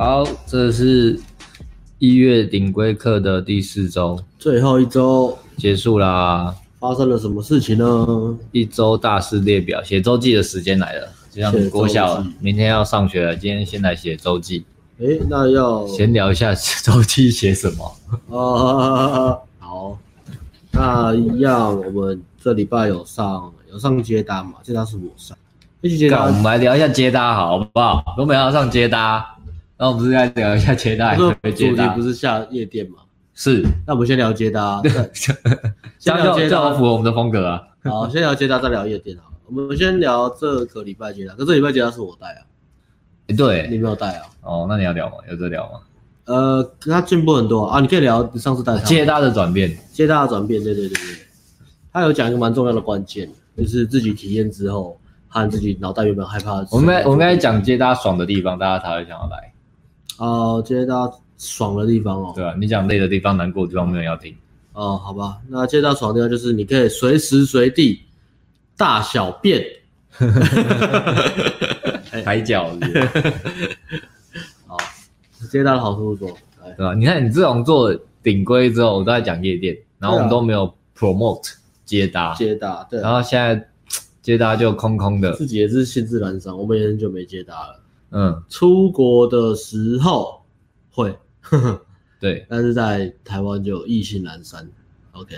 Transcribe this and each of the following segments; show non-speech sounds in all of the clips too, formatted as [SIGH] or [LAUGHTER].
好，这是一月顶规课的第四周，最后一周结束啦。发生了什么事情呢？一周大事列表，写周记的时间来了。就像国小明天要上学了，今天先来写周记。诶，那要先聊一下周记写什么？[LAUGHS] 啊，好，那一样，我们这礼拜有上有上接搭嘛？接搭是我上，一起接搭。我们来聊一下接搭，好不好？都没有上接搭，那我们不是来聊一下接搭？不是主题不是下夜店吗？是，那我们先聊接待，这样就这样符合我们的风格啊。好，先聊接待，再聊夜店好。我们先聊这个礼拜接待，可这礼拜接待是我带啊。对，你没有带啊？哦，那你要聊吗？有得聊吗？呃，他进步很多啊，你可以聊你上次带接待的转变，接待的转变，对对对对。他有讲一个蛮重要的关键，就是自己体验之后和自己脑袋有没有害怕。我们我们该讲接搭爽的地方，大家才会想要来。哦，接到。爽的地方哦，对啊，你讲累的地方、难过的地方，没有人要听哦。好吧，那接到爽的地方就是你可以随时随地大小便，[LAUGHS] 抬脚子。[LAUGHS] 好，接到的好处是说，对吧？你看你自从做顶规之后，我都在讲夜店，然后我们都没有 promote 接搭，接搭对。然后现在 [TSK] 接搭就空空的，自己也是兴致阑珊，我们也很久没接搭了。嗯，出国的时候会。[LAUGHS] 对，但是在台湾就意兴阑珊。OK，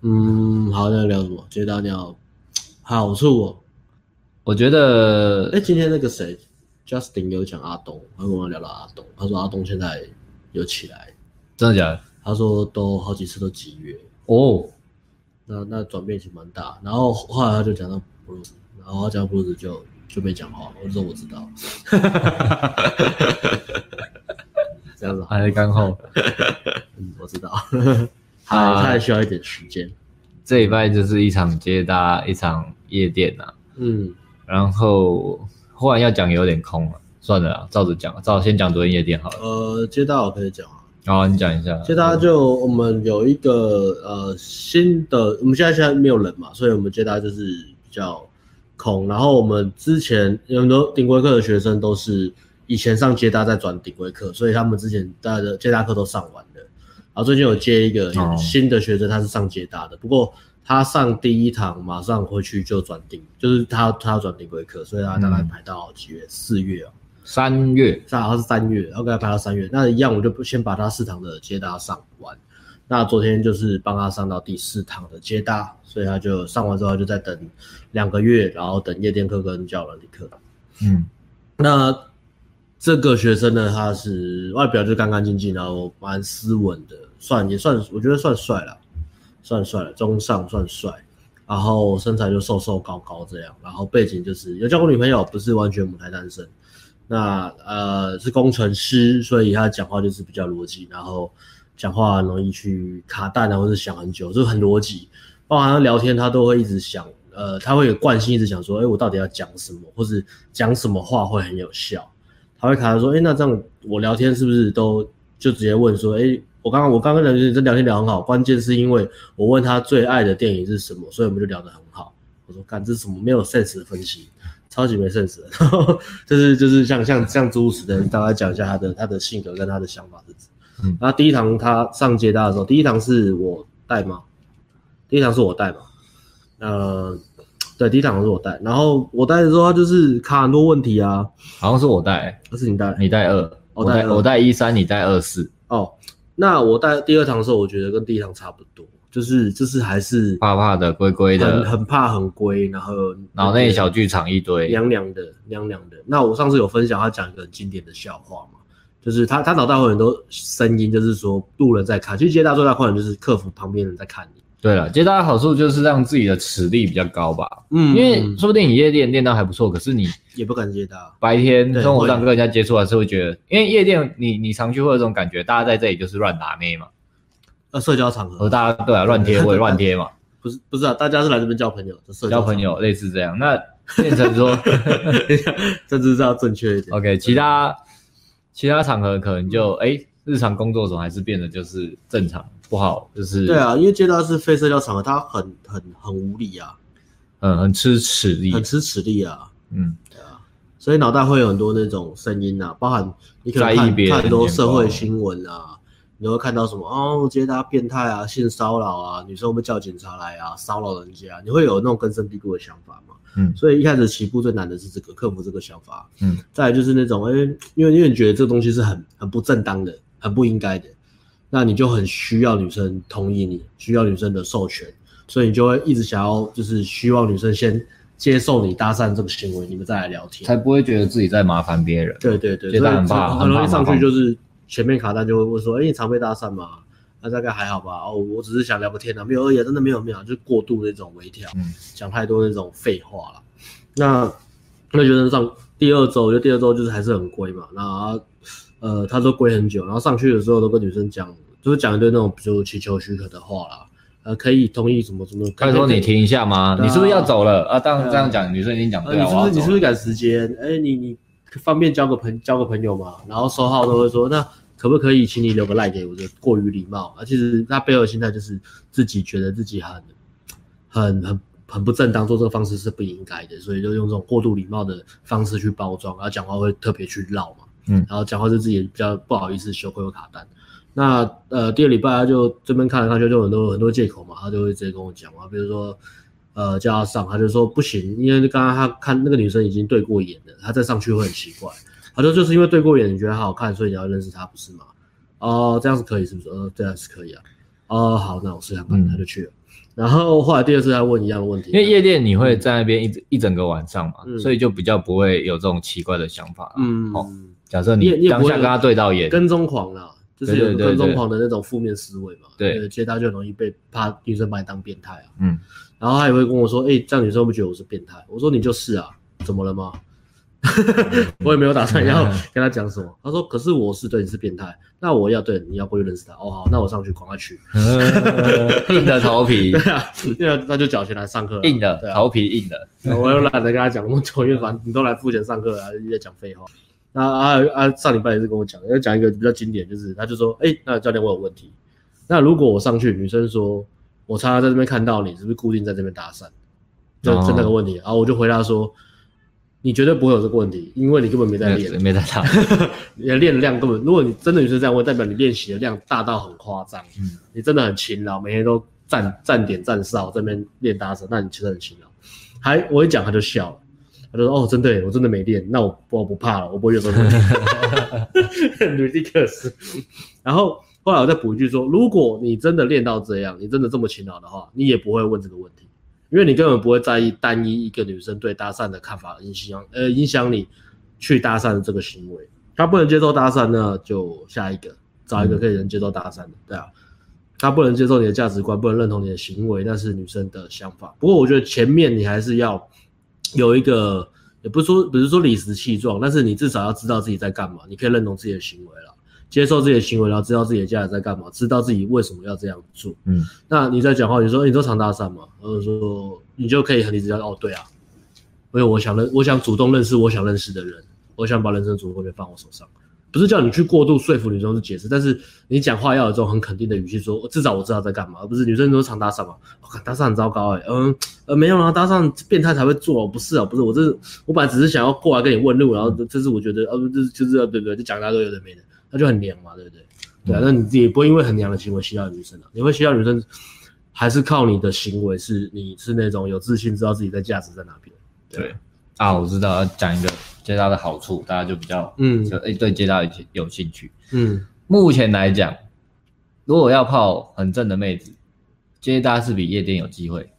嗯，好，那聊什么？接搭鸟好处哦。我觉得，哎、欸，今天那个谁，Justin 有讲阿东，他跟我聊到阿东，他说阿东现在有起来，真的假的？他说都好几次都集约哦，那那转变其实蛮大。然后后来他就讲到布鲁斯，然后他讲布鲁斯就就没讲话，我说我知道。[LAUGHS] 这样子还是刚好，嗯，我知道，[LAUGHS] 他他还需要一点时间。这礼拜就是一场接搭，一场夜店呐、啊，嗯，然后忽然要讲有点空了，算了啦，照着讲，照先讲昨天夜店好了。呃，接搭我可以讲啊，好，你讲一下。接搭就我们有一个呃新的，我们现在现在没有人嘛，所以我们接搭就是比较空。然后我们之前有很多顶规课的学生都是。以前上接搭再转顶规课，所以他们之前大家的接搭课都上完了。然后最近有接一个新的学生，他是上接搭的，不过他上第一堂马上回去就转顶，就是他他要转顶规课，所以他大概排到几月？四月哦，三月，正好是三月，然后给他排到三月。那一样我就不先把他四堂的接搭上完。那昨天就是帮他上到第四堂的接搭，所以他就上完之后就在等两个月，然后等夜店课跟教人理课。嗯，那。这个学生呢，他是外表就干干净净，然后蛮斯文的，算也算，我觉得算帅了，算帅了，中上算帅，然后身材就瘦瘦高高这样，然后背景就是有交过女朋友，不是完全母胎单身，那呃是工程师，所以他讲话就是比较逻辑，然后讲话容易去卡弹啊，或是想很久，就很逻辑，包含聊天他都会一直想，呃，他会有惯性一直想说，哎，我到底要讲什么，或是讲什么话会很有效。他会卡说：“哎、那这样我聊天是不是都就直接问说：哎、我刚刚我刚刚跟人这聊天聊很好，关键是因为我问他最爱的电影是什么，所以我们就聊得很好。我说：干，这是什么没有 sense 的分析，超级没 sense 的。然 [LAUGHS] 后就是就是像像像诸如此类，大概讲一下他的他的性格跟他的想法是什么。嗯，然后第一堂他上接搭的时候，第一堂是我带吗？第一堂是我带嘛？呃。”对，第一堂是我带，然后我带的时候，他就是卡很多问题啊，好像是我带，不是你带，你带二，我带我带一三，你带二四。哦，那我带第二堂的时候，我觉得跟第一堂差不多，就是就是还是怕怕的、龟龟的，很很怕很龟，然后脑内小剧场一堆，凉凉的凉凉的。那我上次有分享，他讲一个很经典的笑话嘛，就是他他脑袋会有很多声音，就是说路人在看，其实接大最大困难就是克服旁边人在看你。对了，接大的好处就是让自己的实力比较高吧。嗯，因为说不定你夜店练到还不错，可是你也不敢接大。白天生活上跟人家接触还是会觉得，因为夜店你你常去会有这种感觉，大家在这里就是乱打妹嘛。呃，社交场合，和大家对啊乱贴会乱贴嘛。[LAUGHS] 不是不是啊，大家是来这边交朋友，交朋友类似这样。那变成说，[LAUGHS] 这只是要正确一点。OK，其他其他场合可能就哎。日常工作中还是变得就是正常不好，就是对啊，因为接搭是非社交场合，他很很很无理啊，嗯，很吃齿力，很吃齿力啊，嗯，对啊，所以脑袋会有很多那种声音啊，包含你可能看看很多社会新闻啊，你会看到什么哦，接搭变态啊，性骚扰啊，女生会不会叫警察来啊，骚扰人家，你会有那种根深蒂固的想法嘛？嗯，所以一开始起步最难的是这个克服这个想法。嗯，再来就是那种哎、欸，因为因为你觉得这个东西是很很不正当的，很不应该的。那你就很需要女生同意你，需要女生的授权，所以你就会一直想要，就是希望女生先接受你搭讪这个行为，你们再来聊天，才不会觉得自己在麻烦别人。对对对，所以很怕，很容易上去就是前面卡单就会问说，哎、欸，你常被搭讪吗？那大概还好吧。哦，我只是想聊个天啊，没有而已，真的没有没有，就是过度那种微调，讲、嗯、太多那种废话了。那那觉得上第二周，我觉得第二周就是还是很龟嘛。那呃，他都龟很久，然后上去的时候都跟女生讲。就是讲一堆那种，比如祈求许可的话啦，呃，可以同意什么什么。他说你停一下吗？啊、你是不是要走了啊？当然这样讲，女生已经讲对了。你是不是你是不是赶时间？哎、欸，你你方便交个朋交个朋友吗？然后收号都会说，那可不可以请你留个赖给我？就过于礼貌啊。其实他背后的心态就是自己觉得自己很很很很不正当，做这个方式是不应该的，所以就用这种过度礼貌的方式去包装，然后讲话会特别去绕嘛。嗯，然后讲话就自己比较不好意思，羞愧又卡单。那呃，第二礼拜他就这边看了看就就很多很多借口嘛，他就会直接跟我讲嘛，比如说呃叫他上，他就说不行，因为刚刚他看那个女生已经对过眼了，他再上去会很奇怪。他说就是因为对过眼，你觉得他好看，所以你要认识他，不是吗？哦，这样是可以是不是？呃，这样是可以啊。哦，好，那我试下看，他就去了。然后后来第二次他问一样的问题，因为夜店你会在那边一一整个晚上嘛，所以就比较不会有这种奇怪的想法。嗯，好，假设你当下跟他对到眼，跟踪狂了。就是有跟踪狂的那种负面思维嘛，对，对，对，其实他就容易被怕女生把你当变态啊，嗯，然后他也会跟我说，哎、欸，这样女生会不会觉得我是变态？我说你就是啊，怎么了吗？[LAUGHS] 我也没有打算要跟他讲什么。他说，可是我是对你是变态，那我要对你要过去认识他。哦，好，那我上去赶快去，硬的头皮，[LAUGHS] 对啊，那那就缴钱来上课，硬的头皮硬的，我又懒得跟他讲那么久，因为反正你都来付钱上课了，你在讲废话。那啊啊，上礼拜也是跟我讲，要讲一个比较经典，就是他就说，哎、欸，那教练我有问题。那如果我上去，女生说，我常常在这边看到你，是不是固定在这边搭讪？就就那个问题。然后我就回答说，你绝对不会有这个问题，因为你根本没在练，没在搭，你的练的量根本，如果你真的女生这样问，代表你练习的量大到很夸张，嗯，你真的很勤劳，每天都站站点站哨这边练搭讪，那你其实很勤劳。还我一讲他就笑了。他就说：“哦，真的，我真的没练，那我我不怕了，我不会有这个问题。[LAUGHS] ”ridiculous。[LAUGHS] 然后后来我再补一句说：“如果你真的练到这样，你真的这么勤劳的话，你也不会问这个问题，因为你根本不会在意单一一个女生对搭讪的看法影响，呃，影响你去搭讪的这个行为。她不能接受搭讪，那就下一个找一个可以能接受搭讪的，对啊。她不能接受你的价值观，不能认同你的行为，那是女生的想法。不过我觉得前面你还是要。”有一个，也不是说，不是说理直气壮，但是你至少要知道自己在干嘛，你可以认同自己的行为了，接受自己的行为，然后知道自己的家人在干嘛，知道自己为什么要这样做。嗯，那你在讲话，你说、欸、你都常搭讪嘛，然后说你就可以很理直气壮，哦，对啊，因为我想认，我想主动认识我想认识的人，我想把人生主动权放我手上。不是叫你去过度说服女生去解释，但是你讲话要有这种很肯定的语气，说至少我知道在干嘛，而不是女生都常搭讪嘛？我靠，搭讪很糟糕哎、欸，嗯呃没有啊，搭讪变态才会做，不是啊，不是我这是我本来只是想要过来跟你问路，然后这是我觉得呃这就是对不对？就讲大家都有的没的，那就很娘嘛，对不对？对啊，那你也不会因为很娘的行为吸到女生啊，你会吸到女生还是靠你的行为，是你是那种有自信，知道自己的价值在哪边。对，对啊，我知道要讲一个。接搭的好处，大家就比较嗯，就哎对接搭有有兴趣。嗯，目前来讲，如果要泡很正的妹子，接搭是比夜店有机会。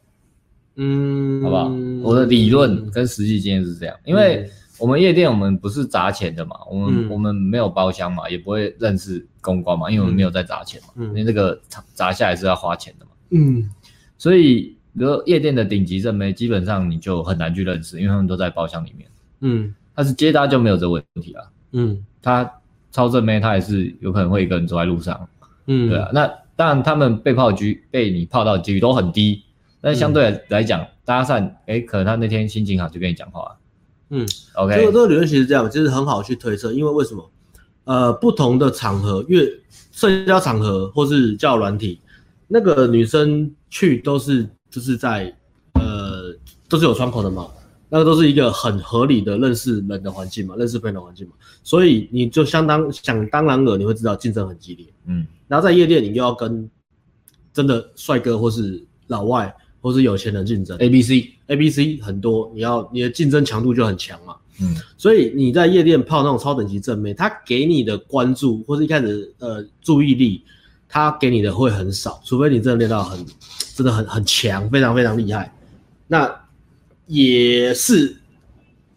嗯，好不好？我的理论跟实际经验是这样，因为我们夜店我们不是砸钱的嘛，我们我们没有包厢嘛，也不会认识公关嘛，因为我们没有在砸钱嘛，因为这个砸下来是要花钱的嘛。嗯，所以比如说夜店的顶级正妹，基本上你就很难去认识，因为他们都在包厢里面。嗯。但是接搭就没有这问题了，嗯，他超正妹，他也是有可能会一个人走在路上，嗯，对啊，那当然他们被泡局被你泡到的几率都很低，但是相对来来讲，搭讪，哎，可能他那天心情好就跟你讲话，嗯，OK，这个这个理论其实这样，其实很好去推测，因为为什么？呃，不同的场合，越社交场合或是交友软体，那个女生去都是就是在呃都是有窗口的嘛。那个都是一个很合理的认识人的环境嘛，认识朋友的环境嘛，所以你就相当想当然了，你会知道竞争很激烈，嗯，然后在夜店你又要跟真的帅哥或是老外或是有钱人竞争，A B C A B C 很多，你要你的竞争强度就很强嘛，嗯，所以你在夜店泡那种超等级正妹，他给你的关注或是一开始呃注意力，他给你的会很少，除非你真的练到很真的很很强，非常非常厉害，那。也是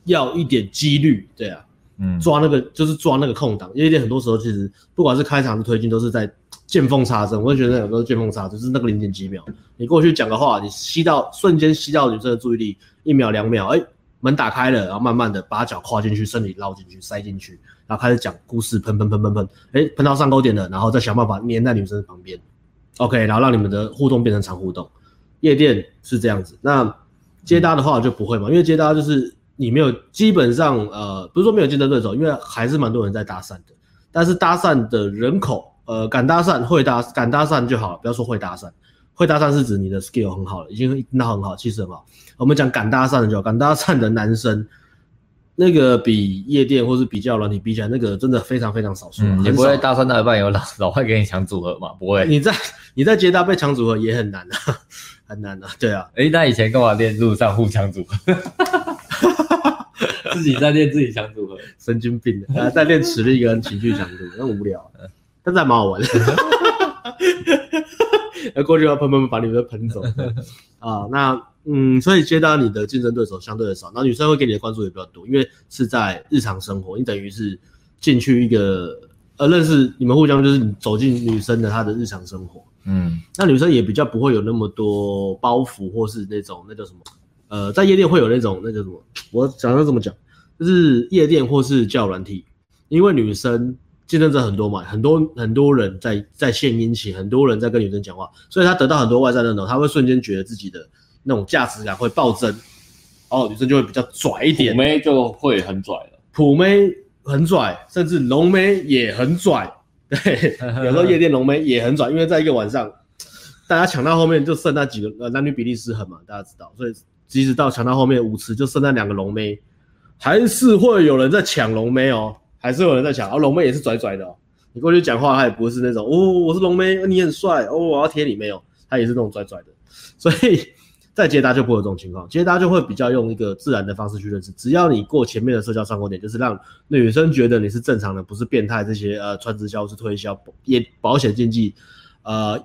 要一点几率，对啊，嗯，抓那个就是抓那个空档，夜店很多时候其实不管是开场的推进都是在见缝插针，我会觉得有时候见缝插针，就是那个零点几秒，你过去讲个话，你吸到瞬间吸到女生的注意力，一秒两秒，哎，门打开了，然后慢慢的把脚跨进去，身体绕进去，塞进去，然后开始讲故事，喷喷喷喷喷，哎，喷到上钩点了，然后再想办法黏在女生旁边，OK，然后让你们的互动变成长互动，夜店是这样子，那。接搭的话就不会嘛，因为接搭就是你没有基本上呃，不是说没有竞争对手，因为还是蛮多人在搭讪的。但是搭讪的人口，呃，敢搭讪会搭敢搭讪就好了，不要说会搭讪，会搭讪是指你的 skill 很好了，已经那很好，气势很好。我们讲敢搭讪的就好，敢搭讪的男生，那个比夜店或是比较软体比起来，那个真的非常非常少数。嗯、你不会搭讪到一半有老老外给你抢组合吗？不会。你在你在街搭被抢组合也很难啊。很难啊，对啊，诶那以前干嘛练路上互抢组合？[LAUGHS] 自己在练自己抢组合，[LAUGHS] 神经病啊！在练实力跟情绪强度，那无聊，但是还蛮好玩的。那 [LAUGHS] 过去要喷喷喷，把你们喷走 [LAUGHS] 啊！那嗯，所以接到你的竞争对手相对的少，那女生会给你的关注也比较多，因为是在日常生活，你等于是进去一个呃认识你们互相，就是你走进女生的她的日常生活。嗯，那女生也比较不会有那么多包袱，或是那种那叫什么？呃，在夜店会有那种那叫什么？我想要怎么讲？就是夜店或是叫软体，因为女生竞争者很多嘛，很多很多人在在献殷勤，很多人在跟女生讲话，所以她得到很多外在认同，她会瞬间觉得自己的那种价值感会暴增，哦，女生就会比较拽一点，普妹就会很拽了，普妹很拽，甚至龙妹也很拽。[LAUGHS] 对，[LAUGHS] 有时候夜店龙妹也很拽，因为在一个晚上，大家抢到后面就剩那几个，呃，男女比例失衡嘛，大家知道，所以即使到抢到后面舞池就剩那两个龙妹，还是会有人在抢龙妹哦，还是有人在抢，啊、龙妹也是拽拽的哦，你过去讲话，他也不是那种哦，我是龙妹，你很帅哦，我要贴你没有，他也是那种拽拽的，所以。在接搭就不会有这种情况，接搭就会比较用一个自然的方式去认识。只要你过前面的社交上钩点，就是让女生觉得你是正常的，不是变态这些呃，穿直销是推销也保险经纪，呃，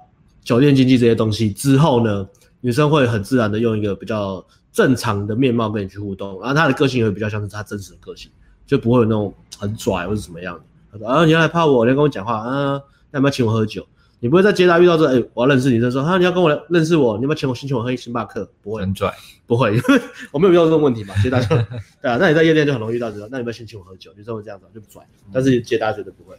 酒店经济这些东西之后呢，女生会很自然的用一个比较正常的面貌跟你去互动，然后她的个性也会比较像是她真实的个性，就不会有那种很拽或者怎么样的。他说啊，你要来泡我，你要跟我讲话啊，那要不要请我喝酒？你不会在接搭遇到这，哎、欸，我要认识你，就说，哈，你要跟我认识我，你要不要请我先请我喝星巴克？不会，很拽，不会，[LAUGHS] 我没有遇到这种问题嘛。接搭就，[LAUGHS] 对啊，那你在夜店就很容易遇到这种，那你要不要先请我喝酒？女生会这样子，就不拽。但是接搭绝对不会。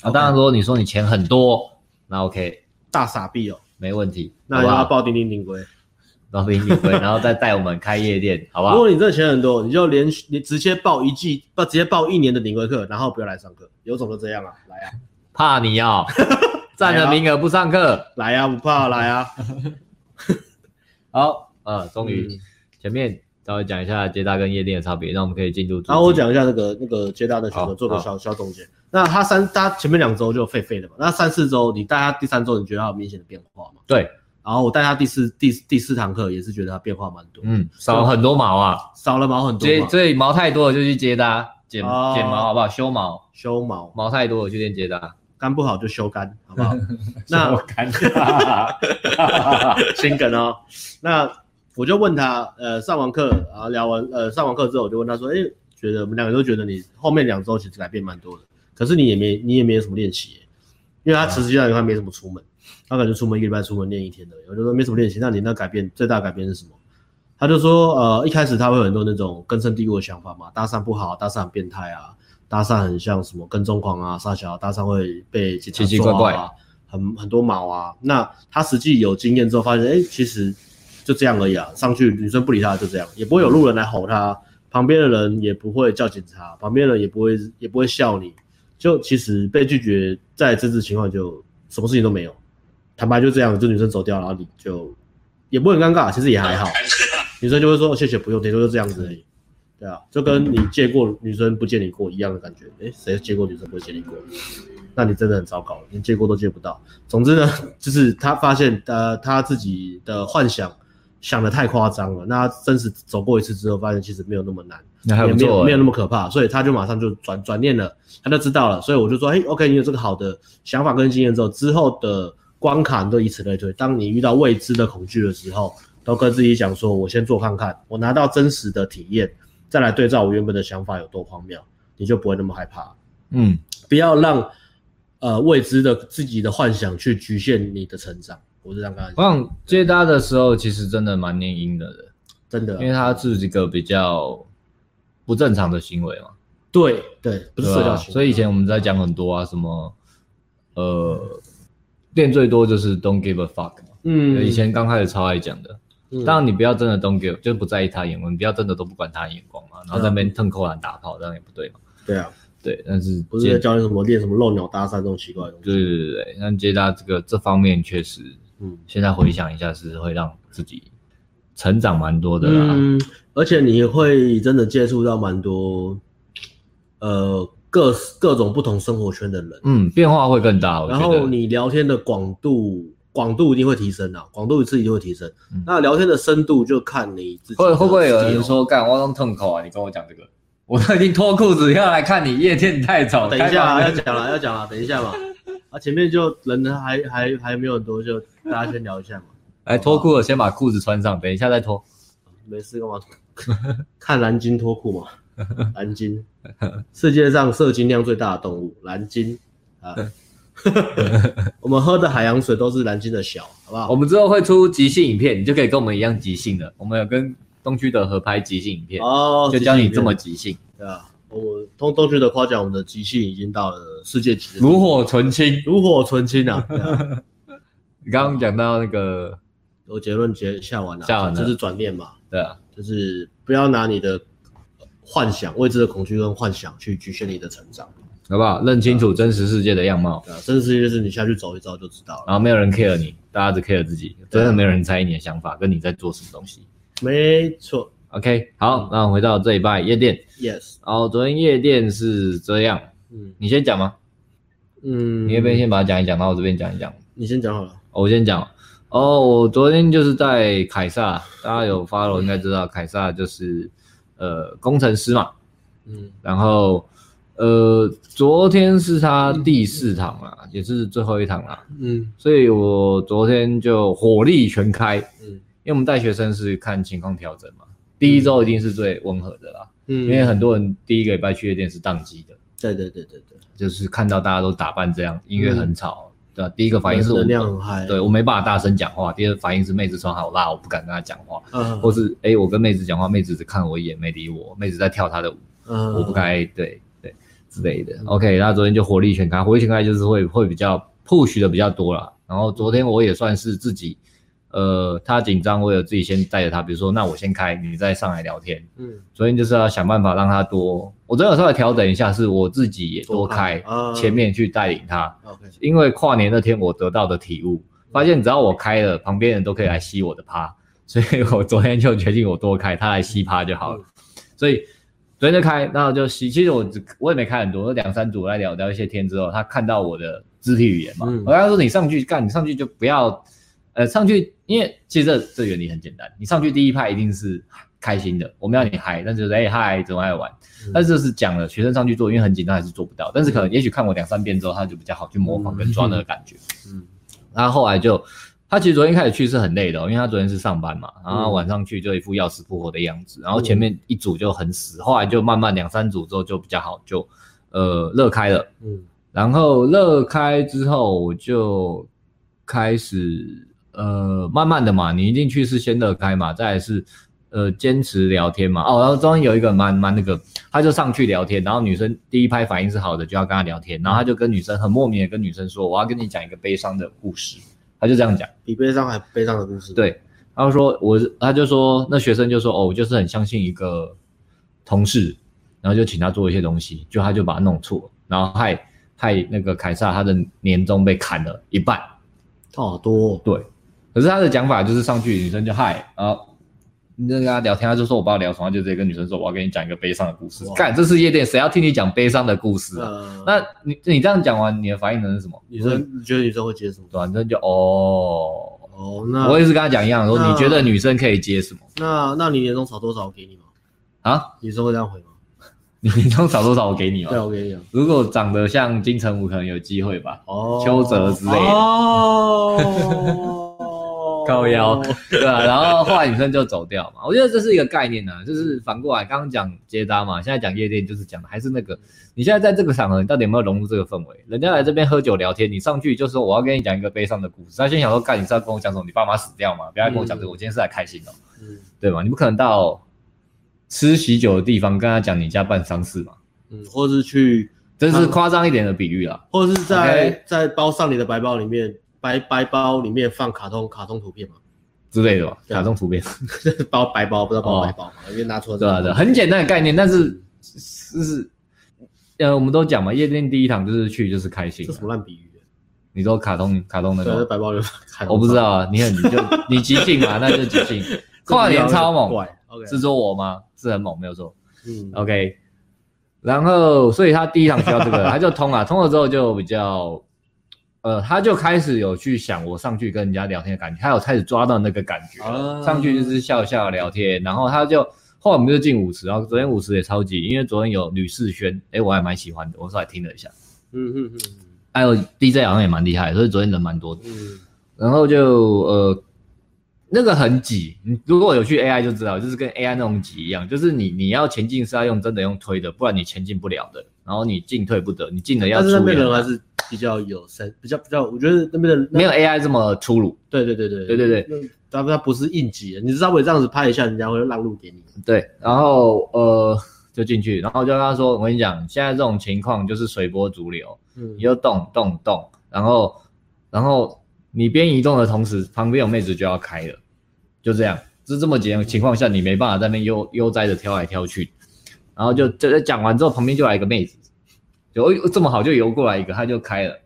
啊，当然说你说你钱很多，那 OK，大傻逼哦，没问题。那你要报鼎鼎鼎龟，报鼎鼎鼎龟，然后再带我们开夜店，好不好？如果你真的钱很多，你就连续你直接报一季，不直接报一年的鼎龟课，然后不要来上课，有种就这样啊，来啊，怕你哦。[LAUGHS] 占了名额不上课，来呀、啊，不怕来呀、啊。[LAUGHS] 好，呃，终于前面稍微讲一下接搭跟夜店的差别，那我们可以进入。然后我讲一下那个那个接搭的选择，做个小小总结。那他三，他前面两周就废废的嘛。那三四周，你大家第三周，你觉得他有明显的变化吗？对。然后我带他第四第第四堂课，也是觉得他变化蛮多。嗯，少了很多毛啊，少了毛很多。所以所以毛太多了就去接搭，剪、啊、剪毛好不好？修毛，修毛，毛太多了去练接搭。肝不好就修肝，好不好？[LAUGHS] 那肝，[LAUGHS] [LAUGHS] 心梗哦。那我就问他，呃，上完课啊，聊完，呃，上完课之后，我就问他说，哎、欸，觉得我们两个都觉得你后面两周其实改变蛮多的，可是你也没，你也没有什么练习，因为他持续下来他没什么出门，他可能出门一个礼拜出门练一天的，我就说没什么练习，那你那改变最大改变是什么？他就说，呃，一开始他会有很多那种根深蒂固的想法嘛，搭讪不好，搭讪很变态啊。搭讪很像什么跟踪狂啊，傻小搭讪会被警察抓啊，奇奇怪怪很很多毛啊。那他实际有经验之后发现，哎、欸，其实就这样而已啊。上去女生不理他，就这样，也不会有路人来吼他，旁边的人也不会叫警察，旁边人也不会也不会笑你。就其实被拒绝，在这次情况就什么事情都没有，坦白就这样，就女生走掉，然后你就也不会很尴尬，其实也还好。[LAUGHS] 女生就会说谢谢不用，顶多就这样子而已。对啊，就跟你借过女生不借你过一样的感觉。诶，谁借过女生不借你过？那你真的很糟糕，连借过都借不到。总之呢，就是他发现呃他自己的幻想想的太夸张了。那真实走过一次之后，发现其实没有那么难，也没有没有那么可怕，所以他就马上就转转念了，他就知道了。所以我就说，诶，OK，你有这个好的想法跟经验之后，之后的关卡都以此类推。当你遇到未知的恐惧的时候，都跟自己讲说，我先做看看，我拿到真实的体验。再来对照我原本的想法有多荒谬，你就不会那么害怕。嗯，不要让呃未知的自己的幻想去局限你的成长。我是这样跟他讲。接搭的时候，其实真的蛮念英的的，真的，因为他是一个比较不正常的行为嘛。对对，不是社交行为。所以以前我们在讲很多啊，什么呃，练最多就是 don't give a fuck。嗯，以前刚开始超爱讲的。当然，你不要真的 don't give，就不在意他眼光，你不要真的都不管他眼光嘛，然后在那边腾扣篮打炮，这样也不对嘛。对啊，对，但是不是在教你什么练什么漏鸟搭讪这种奇怪的东西。对对对对，那接他这个这方面确实，嗯，现在回想一下是会让自己成长蛮多的啦。嗯，而且你会真的接触到蛮多，呃，各各种不同生活圈的人，嗯，变化会更大。然后你聊天的广度。广度一定会提升的，广度一次一定会提升。嗯、那聊天的深度就看你自己。会会不会有人说，干我用痛口啊？你跟我讲这个，我都已经脱裤子要来看你，夜店太早。等一下啊，要讲了，要讲了，等一下嘛。啊，前面就人还还还没有很多，就大家先聊一下嘛。[LAUGHS] 来脱裤了，先把裤子穿上，等一下再脱。没事干嘛？[LAUGHS] 看蓝鲸脱裤嘛。[LAUGHS] 蓝鲸，世界上射精量最大的动物，蓝鲸啊。[LAUGHS] 我们喝的海洋水都是蓝鲸的小，好不好？我们之后会出即兴影片，你就可以跟我们一样即兴的。我们有跟东区的合拍即兴影片哦，就教你这么即兴。对啊，我东东区的夸奖我们的即兴已经到了世界级的，炉火纯青，炉火纯青啊！[LAUGHS] 你刚刚讲到那个，我结论结下完了，下完了，就是转念嘛。对啊，就是不要拿你的幻想、未知的恐惧跟幻想去局限你的成长。好不好？认清楚真实世界的样貌。对啊，真实世界就是你下去走一走就知道了。然后没有人 care 你，大家只 care 自己，真的没有人在意你的想法，跟你在做什么东西。没错。OK，好，那我回到这一拜夜店。Yes。然后昨天夜店是这样。嗯。你先讲吗？嗯。你要不要先把它讲一讲，然后我这边讲一讲。你先讲好了。我先讲。哦，我昨天就是在凯撒，大家有 follow 应该知道，凯撒就是呃工程师嘛。嗯。然后。呃，昨天是他第四堂啦，嗯、也是最后一堂啦。嗯，所以我昨天就火力全开。嗯，因为我们带学生是看情况调整嘛。嗯、第一周一定是最温和的啦。嗯，因为很多人第一个礼拜去夜店是宕机的。对对对对对，就是看到大家都打扮这样，音乐很吵，嗯、对吧？第一个反应是我能量很嗨，对我没办法大声讲话。第二个反应是妹子穿好辣，我不敢跟她讲话。嗯，或是哎、欸，我跟妹子讲话，妹子只看我一眼没理我，妹子在跳她的舞，嗯，我不该对对。之类的，OK，那昨天就火力全开，火力全开就是会会比较 push 的比较多了。然后昨天我也算是自己，呃，他紧张，我有自己先带着他，比如说那我先开，你再上来聊天。嗯，昨天就是要想办法让他多，我真的稍微调整一下，是我自己也多开前面去带领他。OK，因为跨年那天我得到的体悟，发现只要我开了，旁边人都可以来吸我的趴，所以我昨天就决定我多开，他来吸趴就好了。所以。昨天就开，然后就吸其实我我也没开很多，两三组来聊聊一些天之后，他看到我的肢体语言嘛，嗯、我跟他说，你上去干，你上去就不要，呃，上去，因为其实这这原理很简单，你上去第一拍一定是开心的，我们要你嗨，但是哎嗨，怎么爱玩？嗯、但是这是讲了学生上去做，因为很紧张还是做不到，但是可能也许看我两三遍之后，他就比较好去模仿跟抓那个感觉，嗯，[LAUGHS] 然后后来就。他其实昨天开始去是很累的，因为他昨天是上班嘛，然后晚上去就一副要死不活的样子，然后前面一组就很死，后来就慢慢两三组之后就比较好，就呃乐开了，嗯，然后乐开之后我就开始呃慢慢的嘛，你一进去是先乐开嘛，再来是呃坚持聊天嘛，哦，然后中间有一个蛮蛮那个，他就上去聊天，然后女生第一拍反应是好的，就要跟他聊天，然后他就跟女生很莫名的跟女生说，我要跟你讲一个悲伤的故事。他就这样讲，比悲伤还悲伤的故事。对，他说我，他就说那学生就说哦，我就是很相信一个同事，然后就请他做一些东西，就他就把他弄错，然后害害那个凯撒他的年终被砍了一半，差好多。对，可是他的讲法就是上去女生就嗨，然后你跟他聊天，他就说我不知道聊什么，他就直接跟女生说我要跟你讲一个悲伤的故事。干，这是夜店，谁要听你讲悲伤的故事啊？呃、那你你这样讲完，你的反应能是什么？女生你觉得女生会接什么？反正就哦哦，那我也是跟他讲一样，说你觉得女生可以接什么？那那你年终少多少我给你吗？啊，女生会这样回吗？你年终少多少我给你吗？对，我给你。如果长得像金城武，可能有机会吧？哦，邱泽之类的。哦。高腰，对啊，然后后来女生就走掉嘛。我觉得这是一个概念呢、啊，就是反过来，刚刚讲接搭嘛，现在讲夜店，就是讲的还是那个，你现在在这个场合，你到底有没有融入这个氛围？人家来这边喝酒聊天，你上去就说我要跟你讲一个悲伤的故事，他先想说，干，你是要跟我讲什么？你爸妈死掉嘛？不要跟我讲这个，我今天是来开心的，嗯，对吧？你不可能到吃喜酒的地方跟他讲你家办丧事嘛，嗯，或者是去，这是夸张一点的比喻啦，或者是在 Okay? 在包上你的白包里面。白白包里面放卡通卡通图片嘛之类的吧，卡通图片 [LAUGHS] 包白包不知道包白包嘛，因为拿错了。对啊对，很简单的概念，但是就是呃，我们都讲嘛，夜店第一堂就是去就是开心。这什么烂比喻？你说卡通卡通那个白包里 [LAUGHS] 我不知道啊，你很你就你即兴嘛，[LAUGHS] 那就即兴。跨年超猛，是说我吗？是很猛，没有错。嗯，OK。然后，所以他第一堂需要这个，他就通了，通了之后就比较。呃，他就开始有去想我上去跟人家聊天的感觉，他有开始抓到那个感觉，啊、上去就是笑笑聊天，然后他就后来我们就进舞池，然后昨天舞池也超级，因为昨天有吕世轩，哎，我还蛮喜欢的，我稍微听了一下，嗯嗯嗯，还有 DJ 好像也蛮厉害，所以昨天人蛮多的，嗯，然后就呃。那个很挤，你如果有去 AI 就知道，就是跟 AI 那种挤一样，就是你你要前进是要用真的用推的，不然你前进不了的。然后你进退不得，你进了要出。但是那边人还是比较有深，比较比较，我觉得那边的没有 AI 这么粗鲁。对对对对对对对，他他不是应急的，你稍微这样子拍一下，人家会让路给你。对，然后呃就进去，然后就跟他说，我跟你讲，现在这种情况就是随波逐流，嗯，你就动动动，然后然后你边移动的同时，旁边有妹子就要开了。就这样，是这么几样情况下，你没办法在那边悠悠哉的挑来挑去，然后就就讲完之后，旁边就来一个妹子，就这么好就游过来一个，他就开了，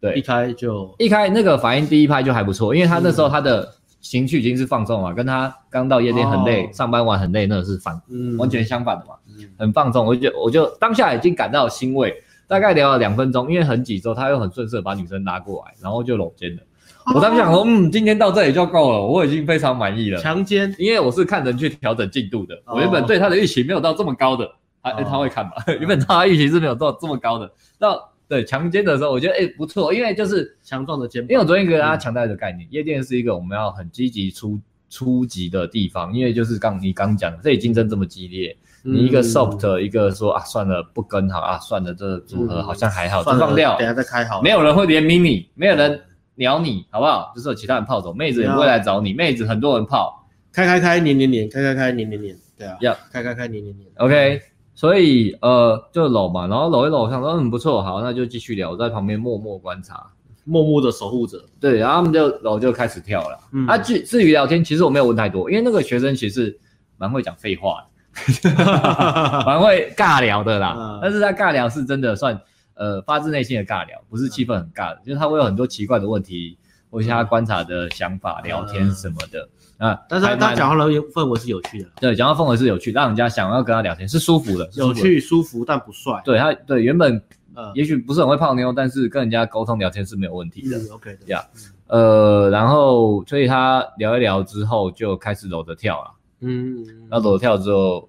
对，一开就一开那个反应第一拍就还不错，因为他那时候他的情绪已经是放纵了，跟他刚到夜店很累，哦、上班完很累，那个是反，嗯、完全相反的嘛，嗯、很放纵，我就我就当下已经感到欣慰，大概聊了两分钟，因为很挤之后，他又很顺势把女生拉过来，然后就搂肩了。我当时想说，嗯，今天到这里就够了，我已经非常满意了。强奸，因为我是看人去调整进度的。我原本对他的预期没有到这么高的，他他会看吧？[LAUGHS] 原本他预期是没有到这么高的。到对强奸的时候，我觉得诶不错，因为就是强壮的肩膀。因为我昨天跟大家强调一个概念，夜店是一个我们要很积极出出级的地方，因为就是刚你刚讲的，这里竞争这么激烈，你一个 soft 一个说啊算了不跟好啊，算了这组合好像还好，就放掉，等下再开好，没有人会怜悯你，没有人。鸟你好不好？就是有其他人泡走，妹子也不会来找你。妹子很多人泡，开开开，黏黏黏，开开开，黏黏黏，对啊，要开开开，黏黏黏。OK，所以呃，就搂嘛，然后搂一搂，我想说嗯不错，好，那就继续聊，我在旁边默默观察，默默的守护者。对，然后他们就搂就开始跳了。嗯，啊，至至于聊天，其实我没有问太多，因为那个学生其实蛮会讲废话的，[LAUGHS] 蛮会尬聊的啦。但是他尬聊是真的算。呃，发自内心的尬聊，不是气氛很尬的，就是他会有很多奇怪的问题，或者他观察的想法、聊天什么的啊。但是他讲话的氛围是有趣的，对，讲话氛围是有趣，让人家想要跟他聊天，是舒服的，有趣、舒服但不帅。对他，对原本也许不是很会泡妞，但是跟人家沟通聊天是没有问题的。OK 的呀，呃，然后所以他聊一聊之后就开始搂着跳了，嗯，然后搂着跳之后。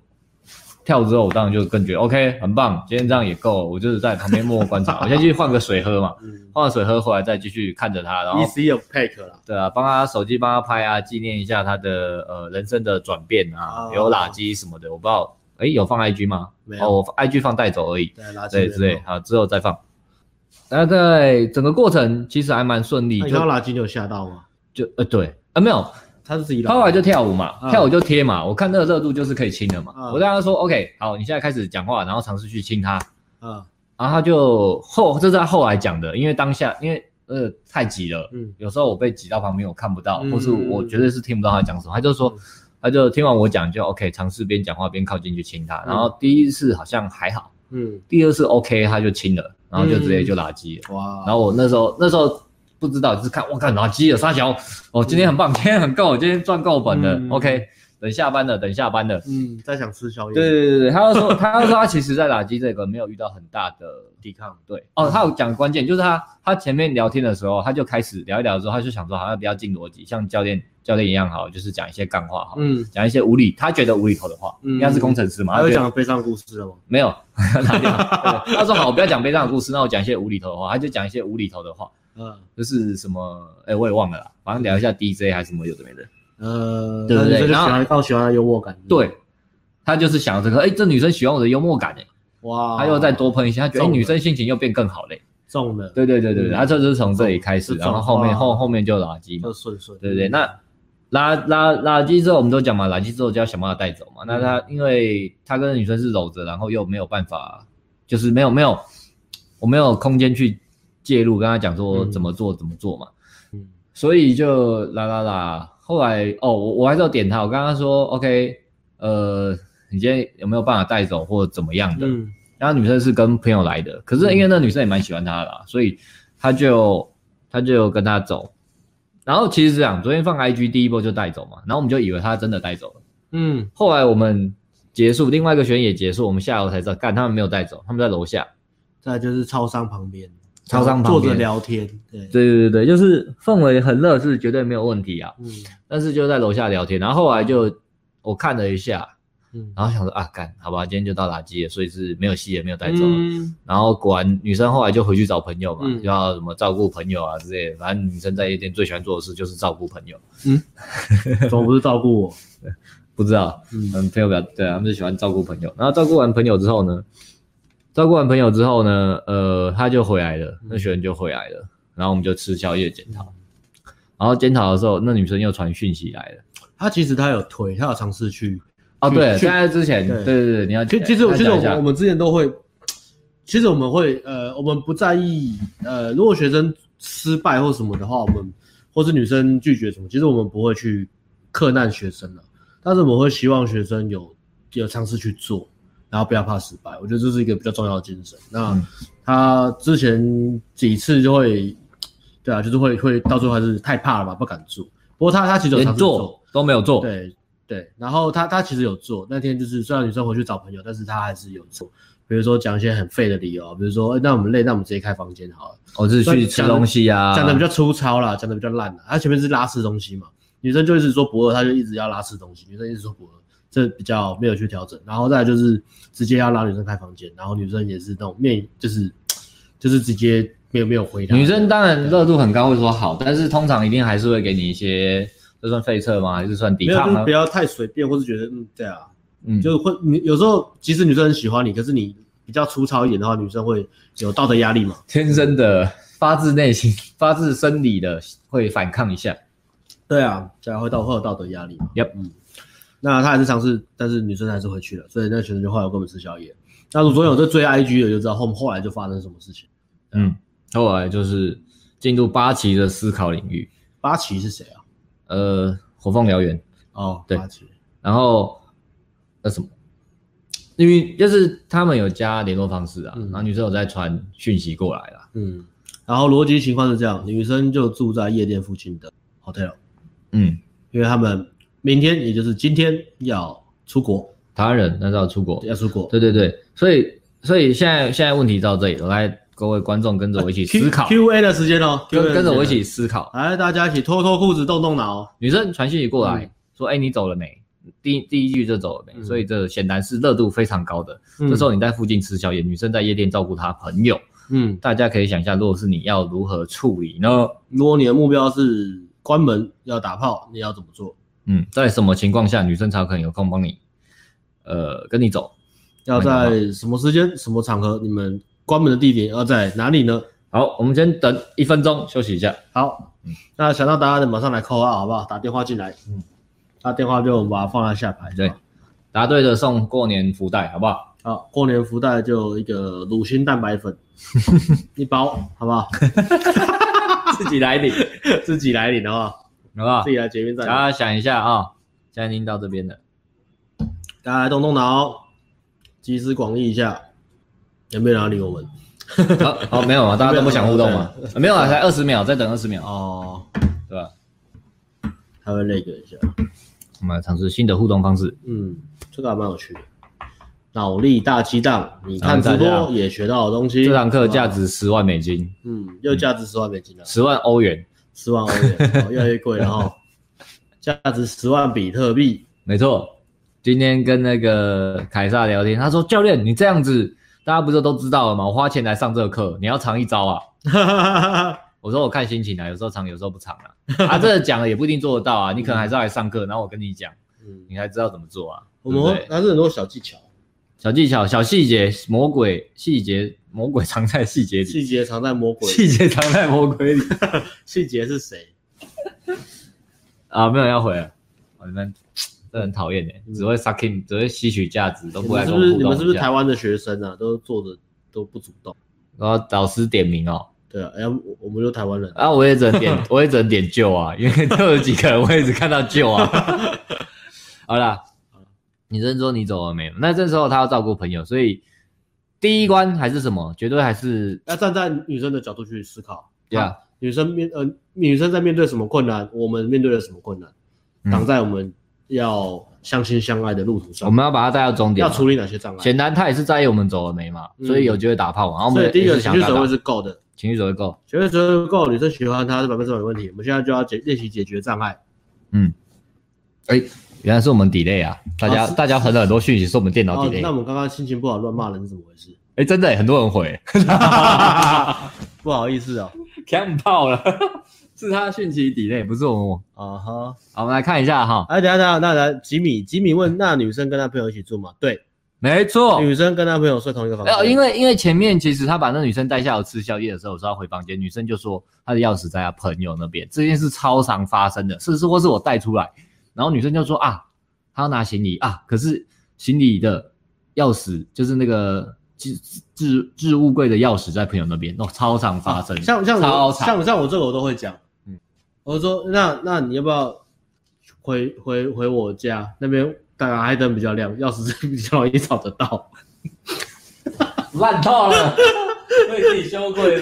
跳之后，我当然就更觉得 OK，很棒。今天这样也够了，我就是在旁边默默观察。[LAUGHS] 我先去换个水喝嘛，换个水喝，回来再继续看着他。然后 Easy of Pack 了，对啊，帮他手机帮他拍啊，纪念一下他的呃人生的转变啊，有垃圾什么的，我不知道，哎，有放 IG 吗？没有，哦，我 IG 放带走而已。对，垃圾对之类，好，之后再放。大概整个过程其实还蛮顺利。你看到垃圾你有吓到吗？就呃对啊没有。他是自己，他后来就跳舞嘛，跳舞就贴嘛。我看那个热度就是可以亲的嘛。我跟他说，OK，好，你现在开始讲话，然后尝试去亲他。嗯，然后他就后，这是他后来讲的，因为当下因为呃太挤了，嗯，有时候我被挤到旁边，我看不到，或是我绝对是听不到他讲什么。他就说，他就听完我讲就 OK，尝试边讲话边靠近去亲他。然后第一次好像还好，嗯，第二次 OK，他就亲了，然后就直接就拉机了。哇，然后我那时候那时候。不知道，就是看我看垃圾了，沙小，哦，今天很棒，[LAUGHS] 今天很够，今天赚够本的，嗯，OK，等下班了，等下班了。嗯，在想吃宵夜。对对对对，他就说，[LAUGHS] 他就说他其实在打击这个没有遇到很大的抵抗。对，哦，他有讲关键，就是他他前面聊天的时候，他就开始聊一聊之后，他就想说好像比较进逻辑，像教练教练一样好，就是讲一些干话哈，嗯，讲一些无理，他觉得无厘头的话，应该是工程师嘛。他有讲悲伤故事了吗？没有，[LAUGHS] 他说好，我不要讲悲伤的故事，那我讲一些无厘头的话，他就讲一些无厘头的话。嗯，就是什么，哎，我也忘了啦，反正聊一下 DJ 还是什么有的没的。呃，对对对，然后倒喜欢他幽默感。对，他就是想这个，哎，这女生喜欢我的幽默感，哎，哇，他又再多喷一下，他觉得女生心情又变更好嘞。中了。对对对对，他这就是从这里开始，然后后面后后面就垃圾就。顺顺。对对，那拉拉垃圾之后，我们都讲嘛，垃圾之后就要想办法带走嘛。那他因为他跟女生是搂着，然后又没有办法，就是没有没有，我没有空间去。介入跟他讲说怎么做怎么做嘛，嗯，所以就啦啦啦，后来哦，我我还是要点他，我刚刚说 OK，呃，你今天有没有办法带走或者怎么样的？嗯，然后女生是跟朋友来的，可是因为那女生也蛮喜欢他的啦，所以他就他就跟他走，然后其实是这样，昨天放 IG 第一波就带走嘛，然后我们就以为他真的带走了，嗯，后来我们结束，另外一个学员也结束，我们下楼才知道，干他们没有带走，他们在楼下，再就是超商旁边。超商坐着聊天，对对对对，就是氛围很热是绝对没有问题啊。嗯，但是就在楼下聊天，然后后来就我看了一下，嗯，然后想说啊，干，好吧，今天就到垃圾了，所以是没有戏也没有带走。嗯，然后果然女生后来就回去找朋友嘛，嗯，就要什么照顾朋友啊之类的，反正女生在夜店最喜欢做的事就是照顾朋友。嗯，[LAUGHS] 怎么不是照顾我？不知道，嗯，朋友比较对啊，他们就喜欢照顾朋友。然后照顾完朋友之后呢？照顾完朋友之后呢，呃，他就回来了，那学生就回来了，然后我们就吃宵夜检讨，然后检讨的时候，那女生又传讯息来了，他其实他有推，他有尝试去，哦，对，现在之前，对。对对，你要，其其实其实我们我们之前都会，其实我们会，呃，我们不在意，呃，如果学生失败或什么的话，我们或是女生拒绝什么，其实我们不会去克难学生了，但是我们会希望学生有有尝试去做。然后不要怕失败，我觉得这是一个比较重要的精神。那他之前几次就会，对啊，就是会会到最后还是太怕了嘛，不敢做。不过他他其实有尝试做，做都没有做。对对，然后他他其实有做。那天就是虽然女生回去找朋友，但是他还是有做。比如说讲一些很废的理由，比如说，那我们累，那我们直接开房间好了。我是去吃东西啊，讲的比较粗糙啦，讲的比较烂啦。他前面是拉吃东西嘛，女生就一直说不饿，他就一直要拉吃东西。女生一直说不饿。这比较没有去调整，然后再来就是直接要拉女生开房间，然后女生也是那种面，就是就是直接没有没有回答。女生当然热度很高，会说好，但是通常一定还是会给你一些，这算废撤吗？还是算抵抗呢？不要太随便，或是觉得嗯对啊，嗯，就会你有时候即使女生很喜欢你，可是你比较粗糙一点的话，女生会有道德压力嘛？天生的，发自内心、发自生理的会反抗一下。对啊，这样会到会有道德压力嘛？Yep，嗯。那他还是尝试，但是女生还是回去了，所以那个学生就后来跟我们吃宵夜。那如果有这追 IG 的，就知道后后来就发生什么事情。嗯，后来就是进入八旗的思考领域。八旗是谁啊？呃，火凤燎原。哦，对。八旗。然后那什么？因为就是他们有加联络方式啊，嗯、然后女生有在传讯息过来啦。嗯。然后逻辑情况是这样，女生就住在夜店附近的 hotel。嗯，因为他们。明天也就是今天要出国，台湾人那是要出国，要出国。对对对，所以所以现在现在问题到这里，我来各位观众跟着我一起思考。Q, A 的时间哦，跟跟着我一起思考，来大家一起脱脱裤子动动脑。女生传讯息过来、嗯、说：“哎、欸，你走了没？”第第一句就走了没？嗯、所以这显然是热度非常高的。嗯、这时候你在附近吃宵夜，女生在夜店照顾她朋友。嗯，大家可以想一下，如果是你要如何处理呢？如果你的目标是关门要打炮，你要怎么做？嗯，在什么情况下女生才可能有空帮你，呃，跟你走？要在什么时间、什么场合？你们关门的地点要在哪里呢？好，我们先等一分钟休息一下。好，嗯，那想到答案的马上来扣号，好不好？打电话进来，嗯，那电话就我们把它放在下排。对，答对的送过年福袋，好不好？好，过年福袋就一个乳清蛋白粉 [LAUGHS] 一包，好不好？[LAUGHS] 自己来领，自己来领，好不好？好不好？自己来前面站。大家想一下啊、哦，现在已经到这边了，大家来动动脑，集思广益一下，有没有人要理我们？好，好，没有啊，[LAUGHS] 大家都不想互动吗？没有啊，才二十秒，再等二十秒哦，对吧？他会那个一下，我们来尝试新的互动方式。嗯，这个还蛮有趣的。脑力大激荡，你看直播也学到的东西。这堂课价值十万美金。嗯，又价值十万美金了。十万欧元，十万欧元，越来越贵了哈。价值十万比特币。没错。今天跟那个凯撒聊天，他说：“教练，你这样子，大家不是都知道了吗？我花钱来上这个课，你要尝一招啊。[LAUGHS] ”我说：“我看心情啊，有时候尝，有时候不尝啊。”啊，这个讲了也不一定做得到啊，你可能还是要来上课，然后我跟你讲，嗯，你才知道怎么做啊？我们还是很多小技巧。小技巧、小细节，魔鬼细节，魔鬼藏在细节里。细节藏在魔鬼，细节藏在魔鬼里。细节是谁？啊，没有要回了。你们这很讨厌哎，只会 sucking，只会吸取价值，都不来跟我互动。你们是不是台湾的学生啊？都做的都不主动。然后导师点名哦。对啊，哎，我我们就台湾人啊，我也只能点，我也只能点救啊，因为都有几个人，我也只看到救啊。好啦。你认说你走了没有？那这时候他要照顾朋友，所以第一关还是什么？绝对还是要站在女生的角度去思考。对啊，女生面呃，女生在面对什么困难，我们面对了什么困难，挡、嗯、在我们要相亲相爱的路途上。我们要把他带到终点，要处理哪些障碍？显然他也是在意我们走了没嘛，所以有机会打炮嘛。然后我们第一个情绪走位是够的，情绪走位够，情绪水位够，女生喜欢他是百分之百的问题。我们现在就要解练习解决障碍。嗯，哎、欸。原来是我们 delay 啊！大家、啊、大家回了很多讯息，是我们电脑 delay、哦。那我们刚刚心情不好乱骂人是怎么回事？哎、欸，真的、欸，很多人回，[LAUGHS] [LAUGHS] 不好意思哦，看爆了，[LAUGHS] 是他讯息 delay，不是我们。啊哈，好，我们来看一下哈。哎，等下等下，那来吉米，吉米问，那女生跟他朋友一起住吗？对，没错，女生跟他朋友睡同一个房间。因为因为前面其实他把那女生带下楼吃宵夜的时候，我说要回房间，女生就说她的钥匙在她朋友那边，这件事超常发生的，是是或是我带出来。然后女生就说啊，她要拿行李啊，可是行李的钥匙就是那个置置置物柜的钥匙在朋友那边，哦，超常发生，啊、像像我像像我这个我都会讲，嗯，我说那那你要不要回回回我家那边？当然，还灯比较亮，钥匙比较容易找得到，[LAUGHS] 烂透了。[LAUGHS] 为自己羞愧，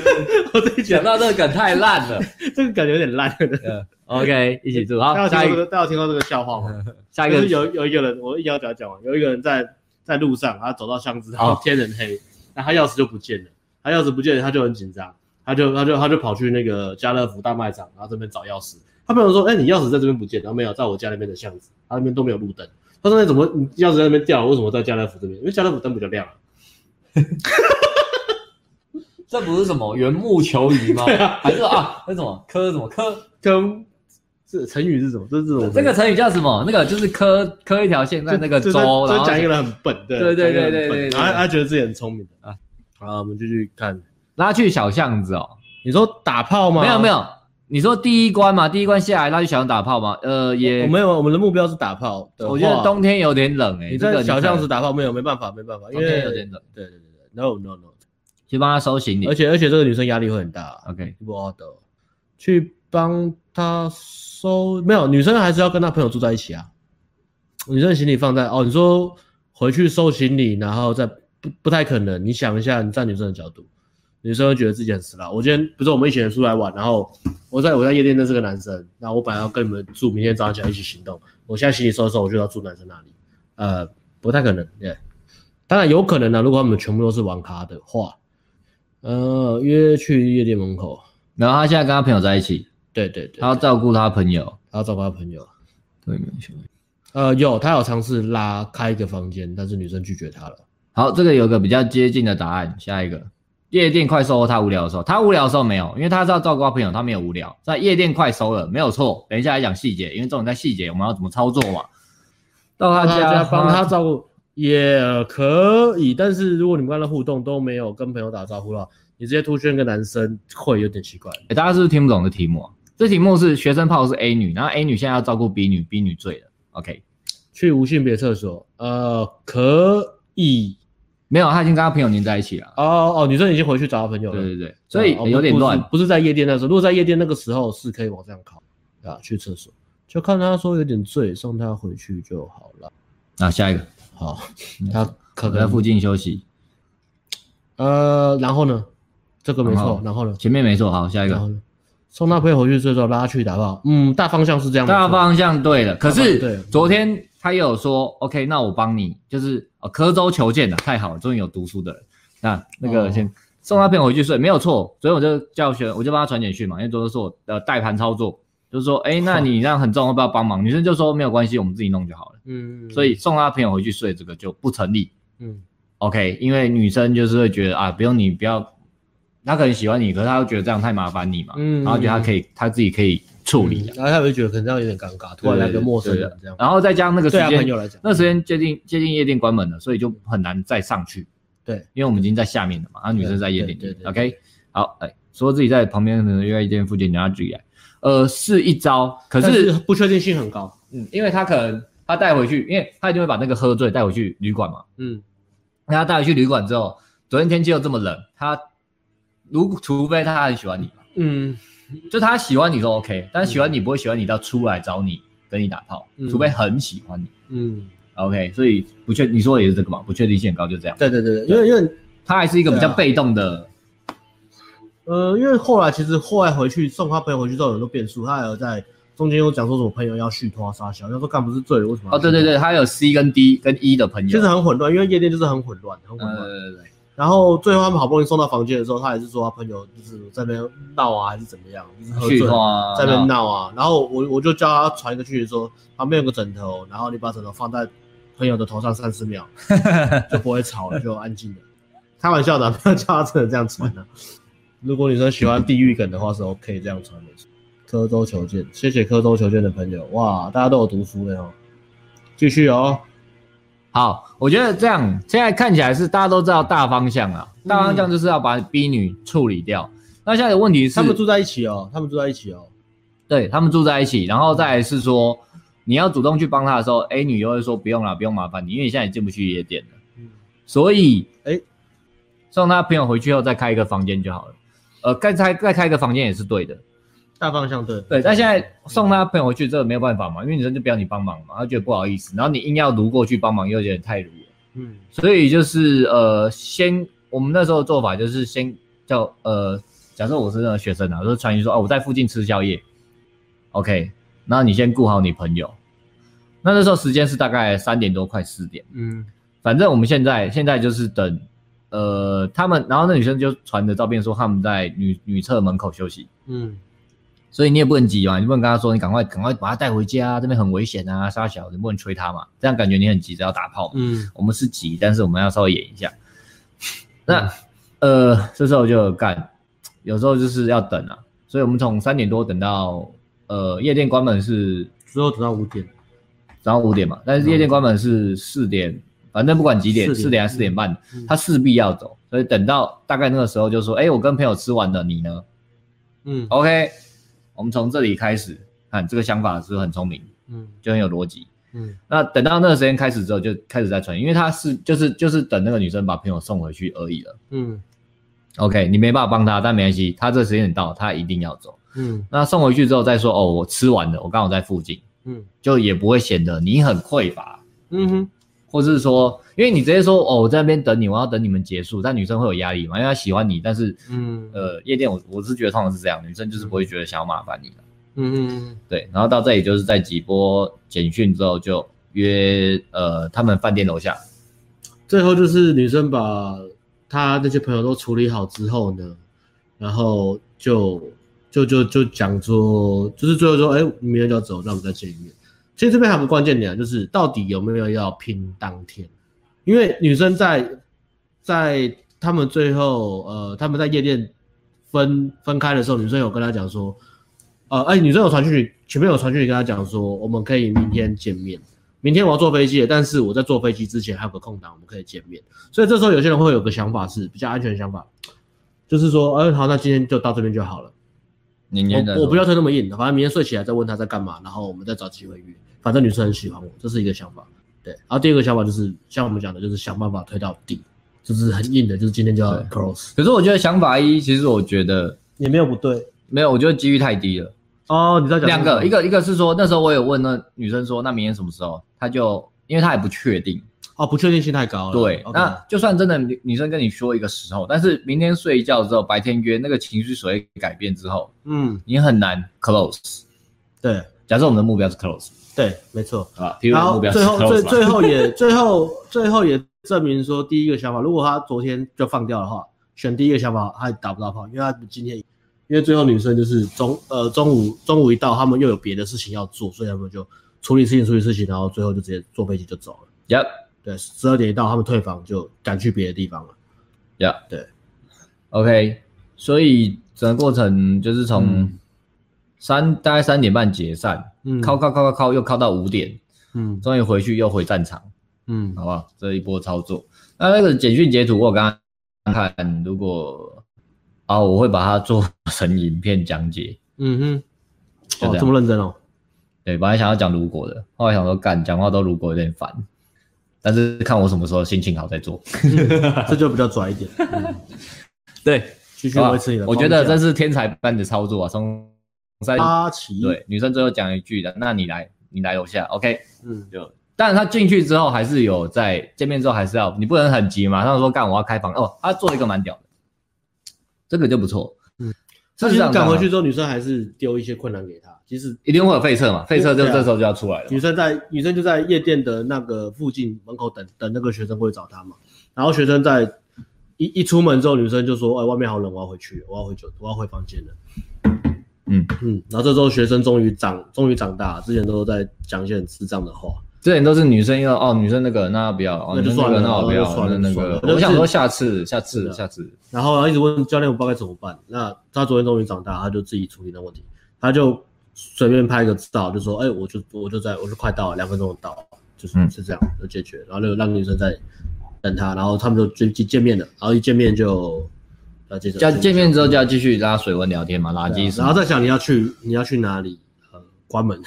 我自己讲到这个梗太烂了，[LAUGHS] 这个梗有点烂了。[LAUGHS] OK，一起住。好，大家听过大家听过这个笑话吗？下一个是有有一个人，我一定要讲讲完。有一个人在在路上，他走到巷子，然后天很黑，那他钥匙就不见了。他钥匙不见了，他就很紧张，他就他就他就跑去那个家乐福大卖场，然后这边找钥匙。他朋友说：“哎，你钥匙在这边不见，然后没有在我家那边的巷子，他那边都没有路灯。”他说：“那怎么你钥匙在那边掉了？为什么在家乐福这边？因为家乐福灯比较亮。”这不是什么缘木求鱼吗？啊还是啊？那什么科什么磕磕？这成语是什么？这是这种这个成语叫什么？那个就是磕磕一条线在那个周，然后讲一个人很笨，对对对对对对，他他觉得自己很聪明啊。好，我们继续看，拉去小巷子哦。你说打炮吗？没有没有，你说第一关嘛，第一关下来拉去小巷打炮吗？呃，也我没有，我们的目标是打炮。我觉得冬天有点冷诶，你在小巷子打炮没有？没办法，没办法，因为有点冷。对对对对，no no no。去帮他收行李，而且而且这个女生压力会很大。OK，不好的，去帮他收，没有，女生还是要跟她朋友住在一起啊。女生的行李放在哦，你说回去收行李，然后再不不太可能。你想一下，你站女生的角度，女生会觉得自己很死啦。我今天不是我们一起人出来玩，然后我在我在夜店认识个男生，那我本来要跟你们住，明天早上起来一起行动。我现在行李收一收，我就要住男生那里，呃，不太可能。对，当然有可能呢，如果他们全部都是玩咖的话。呃，约去夜店门口，然后他现在跟他朋友在一起，对对对，他要照顾他朋友，他要照顾他朋友，对，没错。呃，有，他有尝试拉开一个房间，但是女生拒绝他了。好，这个有个比较接近的答案，下一个，夜店快收，他无聊的时候，他无聊的时候没有，因为他是要照顾他朋友，他没有无聊，在夜店快收了，没有错。等一下来讲细节，因为这种在细节，我们要怎么操作嘛？到他家帮他照顾。也可以，但是如果你们跟他互动都没有跟朋友打招呼的话，你直接突圈个男生会有点奇怪。哎、欸，大家是不是听不懂这题目啊？这题目是学生泡是 A 女，然后 A 女现在要照顾 B 女，B 女醉了。OK，去无性别厕所，呃，可以，没有，他已经跟他朋友黏在一起了。哦哦，女生已经回去找他朋友了。对对对，所以、哦、有点乱，不是在夜店那时候。如果在夜店那个时候是可以往这样靠啊，去厕所，就看他说有点醉，送他回去就好了。那、啊、下一个。好，他可能在附近休息。呃，然后呢？这个没错，然后呢？前面没错。好，下一个。送他朋友回去之后拉去打炮，嗯，大方向是这样，大方向对了。可是昨天他也有说，OK，那我帮你，就是呃，刻舟求剑了，太好了，终于有读书的人。那那个先送他朋友回去睡，没有错。所以我就叫学，我就帮他传简讯嘛，因为都是我的代盘操作，就是说，哎，那你 [LAUGHS] 这样很重，要不要帮忙？女生就说没有关系，我们自己弄就好了。嗯，所以送他朋友回去睡这个就不成立。嗯，OK，因为女生就是会觉得啊，不用你不要。他可能喜欢你，可是他又觉得这样太麻烦你嘛，嗯，然后觉得他可以，他自己可以处理，然后他会觉得可能这样有点尴尬，突然来个陌生人这样，然后再加上那个时间，那时间接近接近夜店关门了，所以就很难再上去，对，因为我们已经在下面了嘛，然后女生在夜店对对对，OK，好，哎，说自己在旁边可能约夜店附近，你要注意来，呃，是一招，可是不确定性很高，嗯，因为他可能他带回去，因为他一定会把那个喝醉带回去旅馆嘛，嗯，那他带回去旅馆之后，昨天天气又这么冷，他。如除非他很喜欢你，嗯，就他喜欢你都 OK，但是喜欢你不会喜欢你到出来找你跟你打炮，嗯、除非很喜欢你，嗯，OK，所以不确，你说的也是这个嘛，不确定性很高，就这样。对对对，对因为因为他还是一个比较被动的，啊、呃，因为后来其实后来回去送他朋友回去之后有很多变数，他还有在中间有讲说什么朋友要续托杀小，他说干不是醉了为什么？哦，对对对，他有 C 跟 D 跟 E 的朋友，其实很混乱，因为夜店就是很混乱，很混乱，对对对。然后最后他们好不容易送到房间的时候，他还是说他朋友就是在那边闹啊，还是怎么样，就是喝醉啊，在那边闹啊。然后我我就叫他传一个讯息说，旁边有个枕头，然后你把枕头放在朋友的头上三十秒，[LAUGHS] 就不会吵了，就安静了。开玩笑的，不要叫他真的这样传的。如果女生喜欢地狱梗的话，是 OK 这样传的。刻舟求剑，谢谢刻舟求剑的朋友，哇，大家都有读书的哦。继续哦。好，我觉得这样现在看起来是大家都知道大方向啊，大方向就是要把 B 女处理掉。嗯、那现在的问题是，他们住在一起哦，他们住在一起哦，对，他们住在一起，然后再来是说，你要主动去帮他的时候，A 女又会说不用了，不用麻烦你，因为你现在也进不去夜店了。嗯，所以，哎，送他朋友回去后再开一个房间就好了。呃，再开再开一个房间也是对的。大方向对。对，但现在送他朋友回去，这个没有办法嘛，因为女生就不要你帮忙嘛，她觉得不好意思，然后你硬要卢过去帮忙，又有点太撸了。嗯，所以就是呃，先我们那时候的做法就是先叫呃，假设我是那个学生啊，就是传讯说哦，我在附近吃宵夜，OK，然后你先顾好你朋友，那那时候时间是大概三点多快四点，嗯，反正我们现在现在就是等呃他们，然后那女生就传的照片说他们在女女厕门口休息，嗯。所以你也不能急嘛，你不能跟他说，你赶快赶快把他带回家，这边很危险啊，杀小，你不能催他嘛，这样感觉你很急着要打炮嘛。嗯，我们是急，但是我们要稍微演一下。那、嗯、呃，这时候就干，有时候就是要等啊，所以我们从三点多等到呃夜店关门是之后等到五点，然后五点嘛，但是夜店关门是四点，反正不管几点，四点，还是四点半，嗯、他势必要走，所以等到大概那个时候就说，哎，我跟朋友吃完了，你呢？嗯，OK。我们从这里开始看这个想法是不是很聪明？嗯，就很有逻辑。嗯，那等到那个时间开始之后，就开始在传，因为他是就是就是等那个女生把朋友送回去而已了。嗯，OK，你没办法帮他，但没关系，他这个时间点到，他一定要走。嗯，那送回去之后再说哦，我吃完了，我刚好在附近。嗯，就也不会显得你很匮乏。嗯哼。或是说，因为你直接说哦，我在那边等你，我要等你们结束，但女生会有压力嘛？因为她喜欢你，但是，嗯，呃，夜店我我是觉得通常是这样，女生就是不会觉得想要麻烦你的，嗯嗯，对。然后到这里就是在几波简讯之后就约呃他们饭店楼下，最后就是女生把她那些朋友都处理好之后呢，然后就就就就讲说，就是最后说，哎，明天就要走，那我们再见一面。其实这边还有个关键点，就是到底有没有要拼当天？因为女生在在他们最后呃他们在夜店分分开的时候，女生有跟他讲说，呃哎，女生有传讯，前面有传讯息跟他讲说，我们可以明天见面。明天我要坐飞机，但是我在坐飞机之前还有个空档，我们可以见面。所以这时候有些人会有个想法是比较安全的想法，就是说，哎好，那今天就到这边就好了。我我不要推那么硬，反正明天睡起来再问他在干嘛，然后我们再找机会约。反正女生很喜欢我，这是一个想法。对，然后第二个想法就是像我们讲的，就是想办法推到底，就是很硬的，就是今天就要 close。可是我觉得想法一，其实我觉得也没有不对，没有，我觉得几率太低了。哦，你知道讲两个，一个一个是说那时候我有问那女生说，那明天什么时候？她就因为她也不确定，哦，不确定性太高了。对那就算真的女女生跟你说一个时候，但是明天睡一觉之后，白天约那个情绪所谓改变之后，嗯，你很难 close。对，假设我们的目标是 close，对，没错啊。然后最后最最后也 [LAUGHS] 最后最后也证明说，第一个想法，如果他昨天就放掉的话，选第一个想法他打不到炮，因为他今天因为最后女生就是中呃中午中午一到，他们又有别的事情要做，所以他们就处理事情处理事情，然后最后就直接坐飞机就走了。Yep。对，十二点一到，他们退房就赶去别的地方了。呀，Yeah, 对，OK，所以整个过程就是从三、嗯、大概三点半解散，嗯，靠靠靠靠靠，又靠到五点，嗯，终于回去又回战场，嗯，好不好？这一波操作，那那个简讯截图我刚刚看，如果啊，我会把它做成影片讲解。嗯哼，这哦，这么认真哦。对，本来想要讲如果的，后来想说干讲话都如果有点烦。但是看我什么时候心情好再做，这就比较拽一点。[LAUGHS] 对，继续维持你的。我觉得这是天才般的操作啊！从三对，女生最后讲一句的，那你来，你来楼下，OK？嗯，就，但是他进去之后还是有在见面之后还是要，你不能很急，马上说干我要开房哦，他做了一个蛮屌的，这个就不错。嗯，其实赶回去之后，女生还是丢一些困难给他。其实一定会有废车嘛，废车就这时候就要出来了。女生在女生就在夜店的那个附近门口等等那个学生过去找她嘛，然后学生在一一出门之后，女生就说：“哎，外面好冷，我要回去，我要回酒，我要回房间了。”嗯嗯，然后这时候学生终于长终于长大，之前都在讲一些很智障的话，之前都是女生要哦，女生那个那不要，那就算了，那我不要，算了那个，我想说下次下次下次，然后然后一直问教练我不知道该怎么办，那他昨天终于长大，他就自己处理那问题，他就。随便拍一个照，就说：“哎、欸，我就我就在，我就快到了，两分钟就到，就是、嗯、是这样就解决。然后就让女生在等他，然后他们就就见面了。然后一见面就要接着，加见面之后就要继续拉水温聊天嘛，垃圾、啊。然后再想你要去你要去哪里？呃，关门，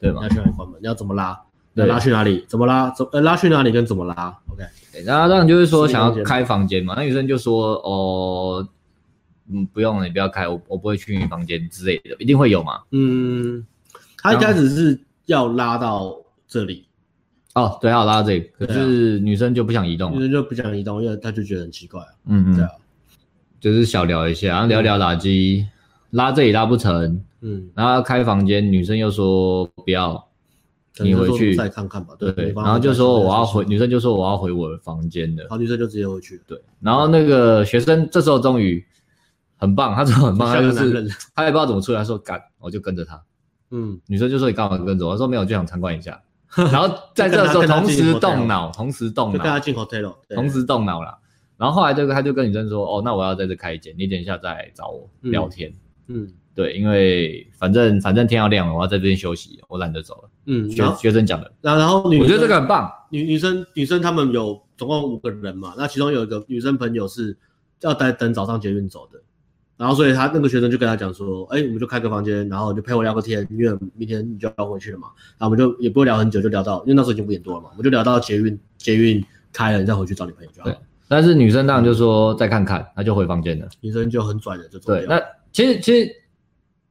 对吧？你要去哪里关门？你要怎么拉？对，拉去哪里？怎么拉？怎呃拉去哪里跟怎么拉？OK。然后当然就是说想要开房间嘛，那女生就说：哦。”嗯，不用了，你不要开，我我不会去你房间之类的，一定会有嘛。嗯，他一开始是要拉到这里，哦，对，要拉到这里，可是女生就不想移动，女生就不想移动，因为她就觉得很奇怪啊。嗯嗯，对啊，就是小聊一下，然后聊聊垃圾，拉这里拉不成，嗯，然后要开房间，女生又说不要，你回去再看看吧。对，然后就说我要回，女生就说我要回我的房间的，好，女生就直接回去。对，然后那个学生这时候终于。很棒，他说很棒，他就是 [LAUGHS] 他也不知道怎么出来，他说干，我就跟着他。嗯，女生就说你干嘛跟着我？他说没有，就想参观一下。[LAUGHS] 然后在这时候同时动脑，同时动脑，就跟他进 hotel，同时动脑了。然后后来这个他就跟女生说，哦，那我要在这开一间，你等一下再来找我聊天。嗯，对，因为反正反正天要亮了，我要在这边休息，我懒得走了。嗯，学学生讲的。然后然后女，我觉得这个很棒。女女生女生他们有总共五个人嘛，那其中有一个女生朋友是要待等早上捷运走的。然后，所以她那个学生就跟他讲说：“哎，我们就开个房间，然后就陪我聊个天，因为明天你就要回去了嘛。然后我们就也不会聊很久，就聊到，因为那时候已经五点多了嘛，我们就聊到捷运捷运开了，你再回去找你朋友就好了。对，但是女生当然就说再看看，她就回房间了。女生就很拽的就走。对，那其实其实。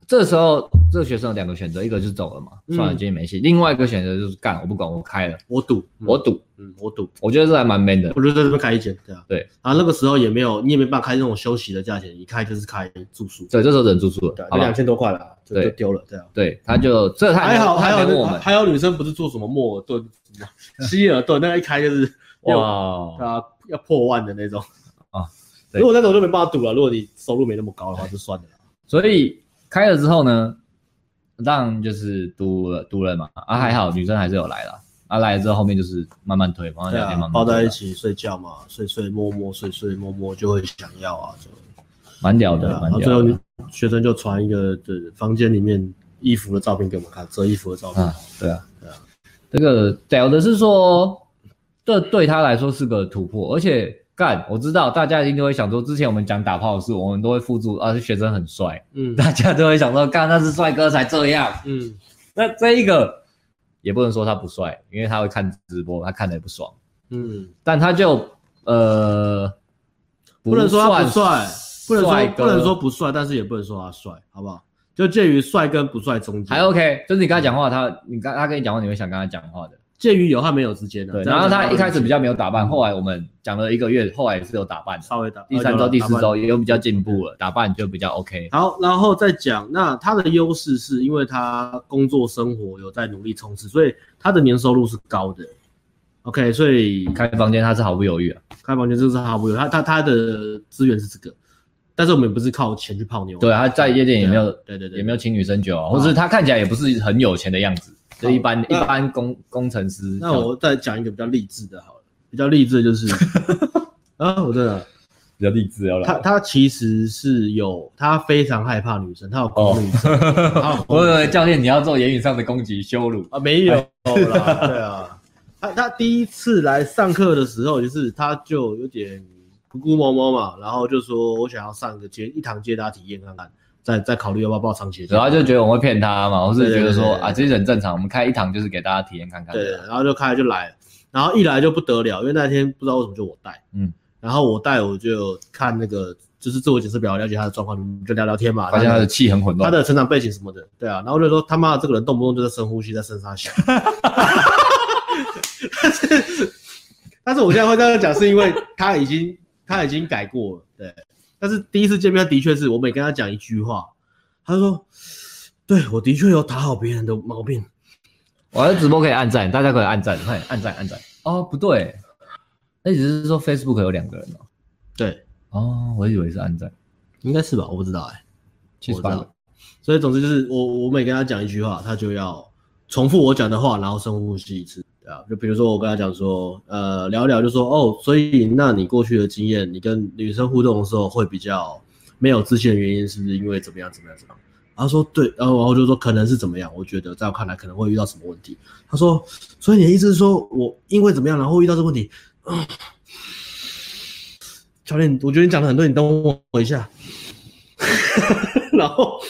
这时候，这个学生有两个选择，一个就是走了嘛，算了，今天没戏。另外一个选择就是干，我不管，我开了，我赌，我赌，嗯，我赌。我觉得这还蛮 man 的。我就在这边开一间，对啊，对。然后那个时候也没有，你也没办法开那种休息的价钱，一开就是开住宿。对，这时候人住宿了，对，就两千多块了，就就丢了，对啊。对，他就这还好，还有还有女生不是做什么莫尔顿、[LAUGHS] 希尔顿，那个一开就是哇，啊，要破万的那种啊。如果那种就没办法赌了，如果你收入没那么高的话，就算了。所以。开了之后呢，当然就是读了读了嘛，啊还好女生还是有来了，啊来了之后后面就是慢慢推，慢慢聊天，慢慢抱在一起睡觉嘛，睡睡摸摸睡睡摸摸就会想要啊，就蛮屌的，蛮屌。最后学生就传一个对房间里面衣服的照片给我们看，折衣服的照片。对啊，对啊，这个屌的是说，这对他来说是个突破，而且。干，我知道大家一定都会想说，之前我们讲打炮的事，我们都会附注啊，学生很帅，嗯，大家都会想说，干那是帅哥才这样，嗯，那这一个也不能说他不帅，因为他会看直播，他看的也不爽，嗯，但他就呃，不能说他不帅，不能说不能说不帅，但是也不能说他帅，好不好？就介于帅跟不帅中间，还 OK，就是你跟他讲话，他你刚他跟你讲话，你会想跟他讲话的。介于有和没有之间的。对，然后他一开始比较没有打扮，后来我们讲了一个月，后来也是有打扮，稍微打。第三周、第四周也有比较进步了，打扮就比较 OK。好，然后再讲，那他的优势是因为他工作生活有在努力冲刺，所以他的年收入是高的。OK，所以开房间他是毫不犹豫啊，开房间就是毫不犹豫，他他他的资源是这个，但是我们也不是靠钱去泡妞。对，他在夜店也没有，对对对，也没有请女生酒啊，或是他看起来也不是很有钱的样子，就一般一般工工程师。那我再讲一个比较励志的，好了，比较励志的就是 [LAUGHS] 啊，我真的比较励志要来。他他其实是有，他非常害怕女生，他有恐女症。[LAUGHS] 我以为教练你要做言语上的攻击羞辱啊，没有啦，对啊。[LAUGHS] 他他第一次来上课的时候，就是他就有点咕咕摸摸嘛，然后就说我想要上一个接一堂接搭体验看看，再再考虑要不要报长期。然后就觉得我会骗他嘛，我是觉得说啊，其实很正常，我们开一堂就是给大家体验看看。对，然后就开就来，然后一来就不得了，因为那天不知道为什么就我带，嗯，然后我带我就看那个就是自我检测表，了解他的状况，就聊聊天嘛，发现他的气很混乱，他的成长背景什么的，对啊，然后就说他妈的这个人动不动就在深呼吸，在身上想。[LAUGHS] 但是，但是我现在会这样讲，是因为他已经他已经改过了，对。但是第一次见面，的确是我每跟他讲一句话，他说：“对，我的确有讨好别人的毛病。”我的直播可以按赞，大家可以按赞，快按赞按赞。哦，不对，那只是说 Facebook 有两个人哦。对，哦，我以为是按赞，应该是吧？我不知道哎、欸，七十八个。所以总之就是我我每跟他讲一句话，他就要重复我讲的话，然后深呼吸一次。啊，就比如说我跟他讲说，呃，聊一聊就说，哦，所以那你过去的经验，你跟女生互动的时候会比较没有自信的原因，是不是因为怎么样怎么样怎么样？他说对，然后然后就说可能是怎么样？我觉得在我看来可能会遇到什么问题。他说，所以你的意思是说我因为怎么样然后遇到这个问题？嗯，教练，我觉得你讲的很对，你等我一下。[LAUGHS] 然后，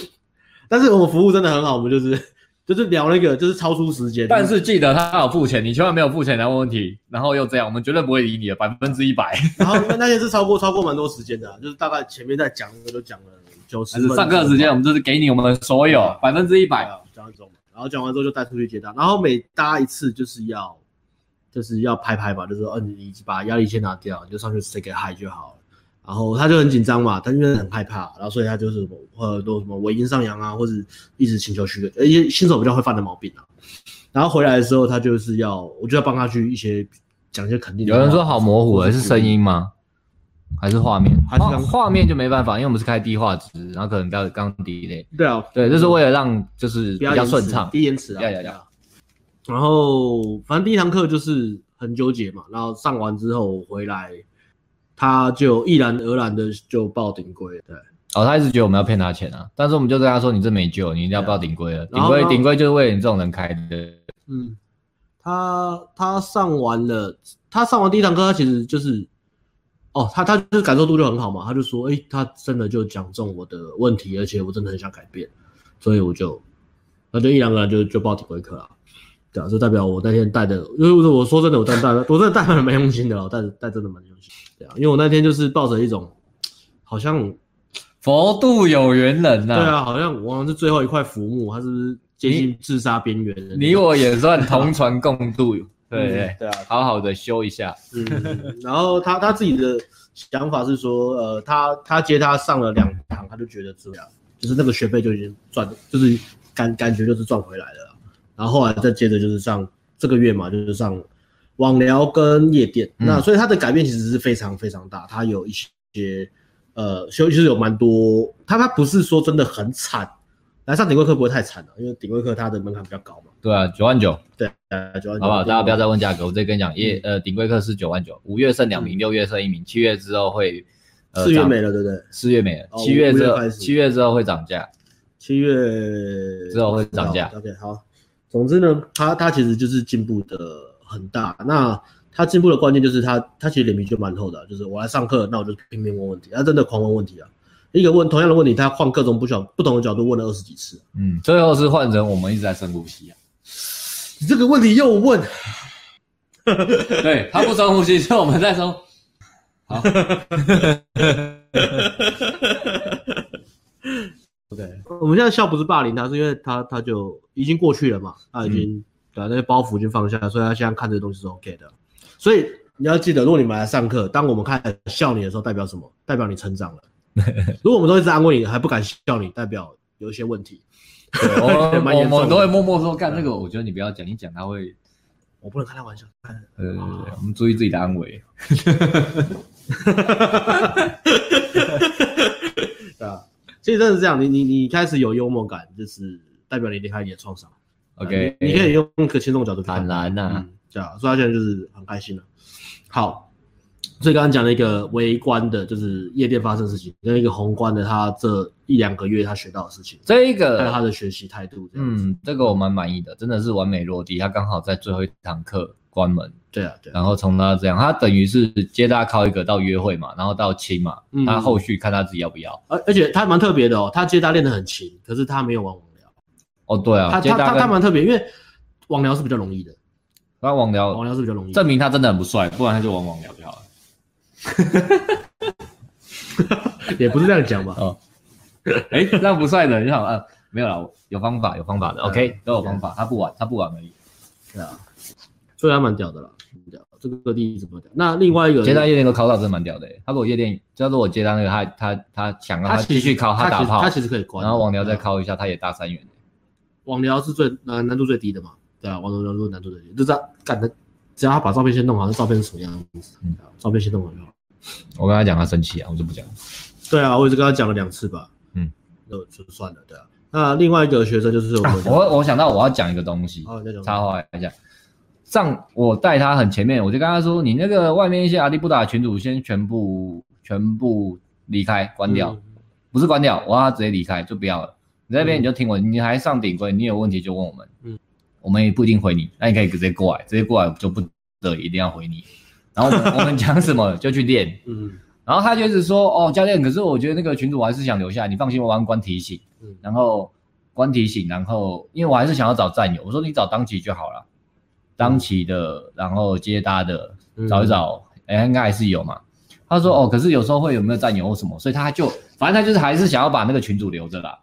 但是我们服务真的很好，我们就是。就是聊那个，就是超出时间。但是记得他有付钱，你千万没有付钱来问问题，然后又这样，我们绝对不会理你的，百分之一百。然后因为那天是超过超过蛮多时间的，就是大概前面在讲的都讲了九十分。上课时间我们就是给你我们的所有百分之一百讲一种，然后讲完之后就带出去接单，然后每搭一次就是要就是要拍拍吧，就是说，嗯、呃，你把压力先拿掉，你就上去 say 个 hi 就好了。然后他就很紧张嘛，他因为很害怕，然后所以他就是呃都什么尾音上扬啊，或者一直请求许可，而且新手比较会犯的毛病啊。然后回来的时候，他就是要，我就要帮他去一些讲一些肯定的。有人说好模糊，是声音吗？还是画面？还是画面就没办法，因为我们是开低画质，然后可能刚刚低嘞。对啊，对，这是为了让就是比较顺畅，低延迟啊。要要要。然后反正第一堂课就是很纠结嘛，然后上完之后回来。他就毅然而然的就报顶规，对，哦，他一直觉得我们要骗他钱啊，但是我们就跟他说，你这没救，你一定要报顶规了，顶规顶规就是为了你这种人开的。嗯，他他上完了，他上完第一堂课，他其实就是，哦，他他就是感受度就很好嘛，他就说，诶、欸，他真的就讲中我的问题，而且我真的很想改变，所以我就，那就毅然而然就就报顶规课了。对啊，就代表我那天带的，因为我说真的，我带带，我真的带蛮蛮用心的，我带带真的蛮用心。对啊，因为我那天就是抱着一种，好像佛度有缘人呐。对啊，好像我好像是最后一块浮木，他是不是接近自杀边缘的？你我也算同船共渡，[LAUGHS] 对对对啊，好好的修一下。嗯，然后他他自己的想法是说，呃，他他接他上了两堂，他就觉得这样，就是那个学费就已经赚，就是感感觉就是赚回来了。然后后来再接着就是上这个月嘛，就是上网聊跟夜店，嗯、那所以它的改变其实是非常非常大。它有一些呃，其实有蛮多，它它不是说真的很惨，来上顶规课不会太惨了，因为顶规课它的门槛比较高嘛。对啊，九万九。对，呃，九万九。好不好？大家不要再问价格，我直接跟你讲，夜呃顶规课是九万九，五月剩两名，六月剩一名，七月之后会四月没了，对不对？四月没了，七月之后七月之后会涨价，七月之后会涨价。OK，好。总之呢，他他其实就是进步的很大。那他进步的关键就是他他其实脸皮就蛮厚的，就是我来上课，那我就拼命问问题，他真的狂问问题啊！一个问同样的问题，他换各种不小不同的角度问了二十几次。嗯，最后是换成我们一直在深呼吸啊！你这个问题又问，对他不深呼吸，所以我们在说好。OK，我们现在笑不是霸凌他，是因为他他就已经过去了嘛，他已经、嗯、对啊，那些包袱已经放下，所以他现在看这个东西是 OK 的。所以你要记得，如果你们来上课，当我们开始笑你的时候，代表什么？代表你成长了。[LAUGHS] 如果我们都一直安慰你，还不敢笑你，代表有一些问题。对我 [LAUGHS] 我们都会默默说，干那个，我觉得你不要讲，你讲他会，我不能开他玩笑。呃，我们注意自己的安危。[LAUGHS] 对啊，其实真的是这样，你你你开始有幽默感，就是代表你离开你的创伤。OK，你可以用一个轻松角度看。当然呐，对啊，所以他现在就是很开心了。好，所以刚刚讲了一个微观的，就是夜店发生的事情，跟一个宏观的，他这一两个月他学到的事情，这一个还有他的学习态度。嗯，这个我蛮满意的，真的是完美落地。他刚好在最后一堂课关门。对啊，对。然后从他这样，他等于是接大家靠一个到约会嘛，然后到亲嘛，他后续看他自己要不要。而而且他蛮特别的哦，他接大练得很勤，可是他没有玩。哦，对啊，他他他他蛮特别，因为网聊是比较容易的，他网聊网聊是比较容易，证明他真的很不帅，不然他就玩网聊就好了。[LAUGHS] 也不是这样讲吧？哦，哎，这样不帅的，你好啊，没有了，有方法，有方法的，OK，都有方法，他不玩，他不玩而已。对啊，所以他蛮屌的啦，屌，这个各地怎么屌？那另外一个接单夜店都考到真的蛮屌的，他如果夜店，叫做我接单那个，他他他想让他继续考，他打炮，他其实可以关，然后网聊再考一下，他也大三元。网聊是最难难度最低的嘛？对啊，网聊是难度最低，就这样干的，只要他把照片先弄好，那照片是什么样子？嗯，照片先弄好就好。我跟他讲，他生气啊，我就不讲。对啊，我也是跟他讲了两次吧。嗯，就就算了，对啊。那另外一个学生就是我、啊、我我想到我要讲一个东西，哦，插话一下。上我带他很前面，我就跟他说：“你那个外面一些阿里不达群主先全部全部离开关掉，嗯、不是关掉，我让他直接离开，就不要了。”你在那边你就听我，你还上顶规，你有问题就问我们，嗯，我们也不一定回你，那你可以直接过来，直接过来就不得一定要回你。然后我们 [LAUGHS] 讲什么就去练，嗯，然后他就是说，哦，教练，可是我觉得那个群主我还是想留下，你放心，我玩关提醒，嗯，然后关提醒，然后因为我还是想要找战友，我说你找当期就好了，当期的，然后接搭的，找一找，哎，应该还是有嘛。他说，哦，可是有时候会有没有战友或什么，所以他就反正他就是还是想要把那个群主留着啦。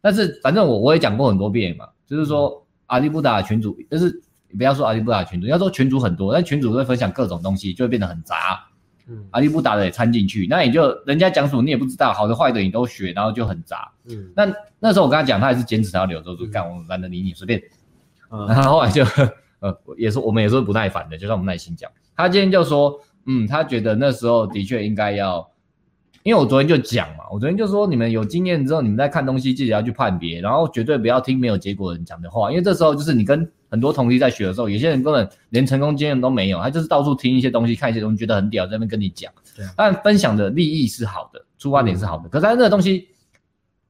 但是反正我我也讲过很多遍嘛，就是说阿里不达群主，就是不要说阿里不达群主，要说群主很多，但群主会分享各种东西，就会变得很杂。嗯，阿里不达的也掺进去，那你就人家讲什么你也不知道，好的坏的你都学，然后就很杂。嗯，那那时候我跟他讲，他还是坚持他要留着，就干我们懒得理你，随便。嗯，然后后来就呃也是我们也是不耐烦的，就算我们耐心讲。他今天就说，嗯，他觉得那时候的确应该要。因为我昨天就讲嘛，我昨天就说你们有经验之后，你们在看东西记得要去判别，然后绝对不要听没有结果的人讲的话，因为这时候就是你跟很多同学在学的时候，有些人根本连成功经验都没有，他就是到处听一些东西，看一些东西，觉得很屌，在那边跟你讲。对。但分享的利益是好的，出发点是好的，嗯、可是他那个东西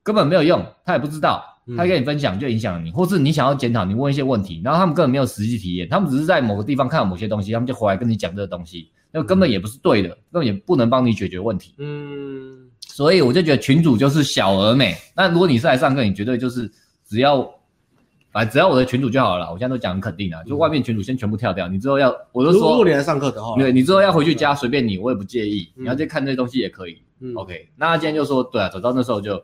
根本没有用，他也不知道，他跟你分享就影响了你，或是你想要检讨，你问一些问题，然后他们根本没有实际体验，他们只是在某个地方看到某些东西，他们就回来跟你讲这个东西，那根本也不是对的，根本也不能帮你解决问题。嗯。所以我就觉得群主就是小而美。那如果你是来上课，你绝对就是只要，反正只要我的群主就好了。我现在都讲很肯定了，就外面群主先全部跳掉。你之后要，我就说，如果你来上课的话，对，你之后要回去加随便你，我也不介意。你要去看这些东西也可以。嗯，OK。那他今天就说，对啊，走到那时候就，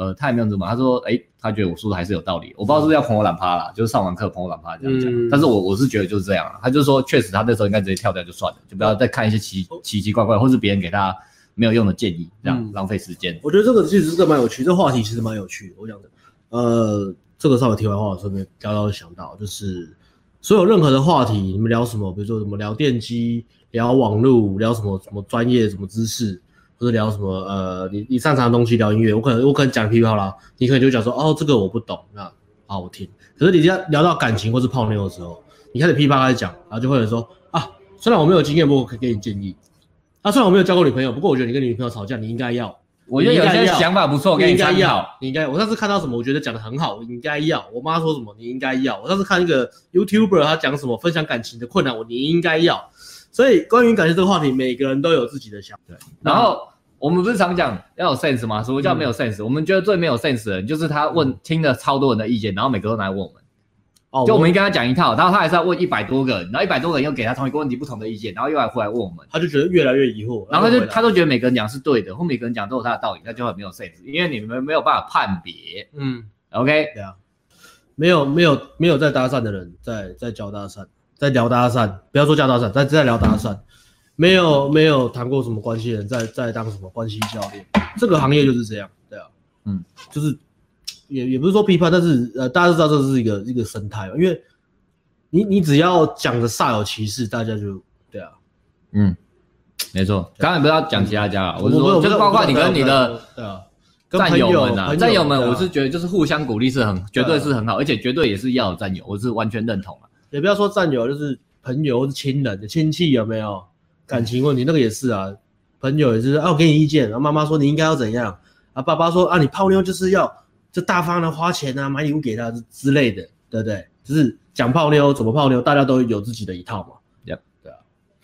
呃，他也没有怎么，他说，哎，他觉得我说的还是有道理。我不知道是不是要捧我懒趴啦，就是上完课捧我懒趴这样讲。但是我我是觉得就是这样啊。他就说，确实他那时候应该直接跳掉就算了，就不要再看一些奇奇奇怪怪，或是别人给他。没有用的建议，这样浪费时间。我觉得这个其实是蛮有趣，这个话题其实蛮有趣的。我讲的，呃，这个稍微题外话，我顺便聊聊想到，就是所有任何的话题，你们聊什么？比如说什么聊电机、聊网络、聊什么什么专业、什么知识，或者聊什么呃，你你擅长的东西，聊音乐，我可能我可能讲屁话啦，你可能就讲说哦，这个我不懂，那好我听。可是你要聊到感情或是泡妞的时候，你开始噼啪开始讲，然后就会有人说啊，虽然我没有经验，不过我可以给你建议。啊，虽然我没有交过女朋友，不过我觉得你跟你女朋友吵架，你应该要。我觉得有些想法不错，你应该要，你应该。我上次看到什么，我觉得讲的很好，你应该要。我妈说什么，你应该要。我上次看一个 YouTuber，他讲什么分享感情的困难，我你应该要。所以关于感情这个话题，每个人都有自己的想法。对。然后我们不是常讲要有 sense 吗？什么叫没有 sense？、嗯、我们觉得最没有 sense 的人，就是他问听了超多人的意见，然后每个都来问我们。哦，就我们跟他讲一套，然后他还是要问一百多个，然后一百多个人又给他同一个问题不同的意见，然后又来回来问我们，他就觉得越来越疑惑，然后他就他都觉得每个人讲是对的，或每个人讲都有他的道理，那就很没有 sense，因为你们没有办法判别。嗯，OK，对啊。没有没有没有在搭讪的人在在教搭讪，在聊搭讪，不要说教搭讪，在在聊搭讪，没有没有谈过什么关系的人在在当什么关系教练，这个行业就是这样，对啊，嗯，就是 [TSK] 也也不是说批判，但是呃大家都知道这是一个一个生态，因为你你只要讲的煞有其事，大家就对啊，嗯，没错，刚才不要讲其他家了，我是说就是包括你跟你的对啊。战友们啊，战友们，我是觉得就是互相鼓励是很，绝对是很好，而且绝对也是要有战友，我是完全认同啊。也不要说战友，就是朋友、亲人、亲戚有没有感情问题，那个也是啊。朋友也是啊，我给你意见，然后妈妈说你应该要怎样啊，爸爸说啊，你泡妞就是要就大方的花钱啊，买礼物给他之类的，对不对？就是讲泡妞怎么泡妞，大家都有自己的一套嘛。对啊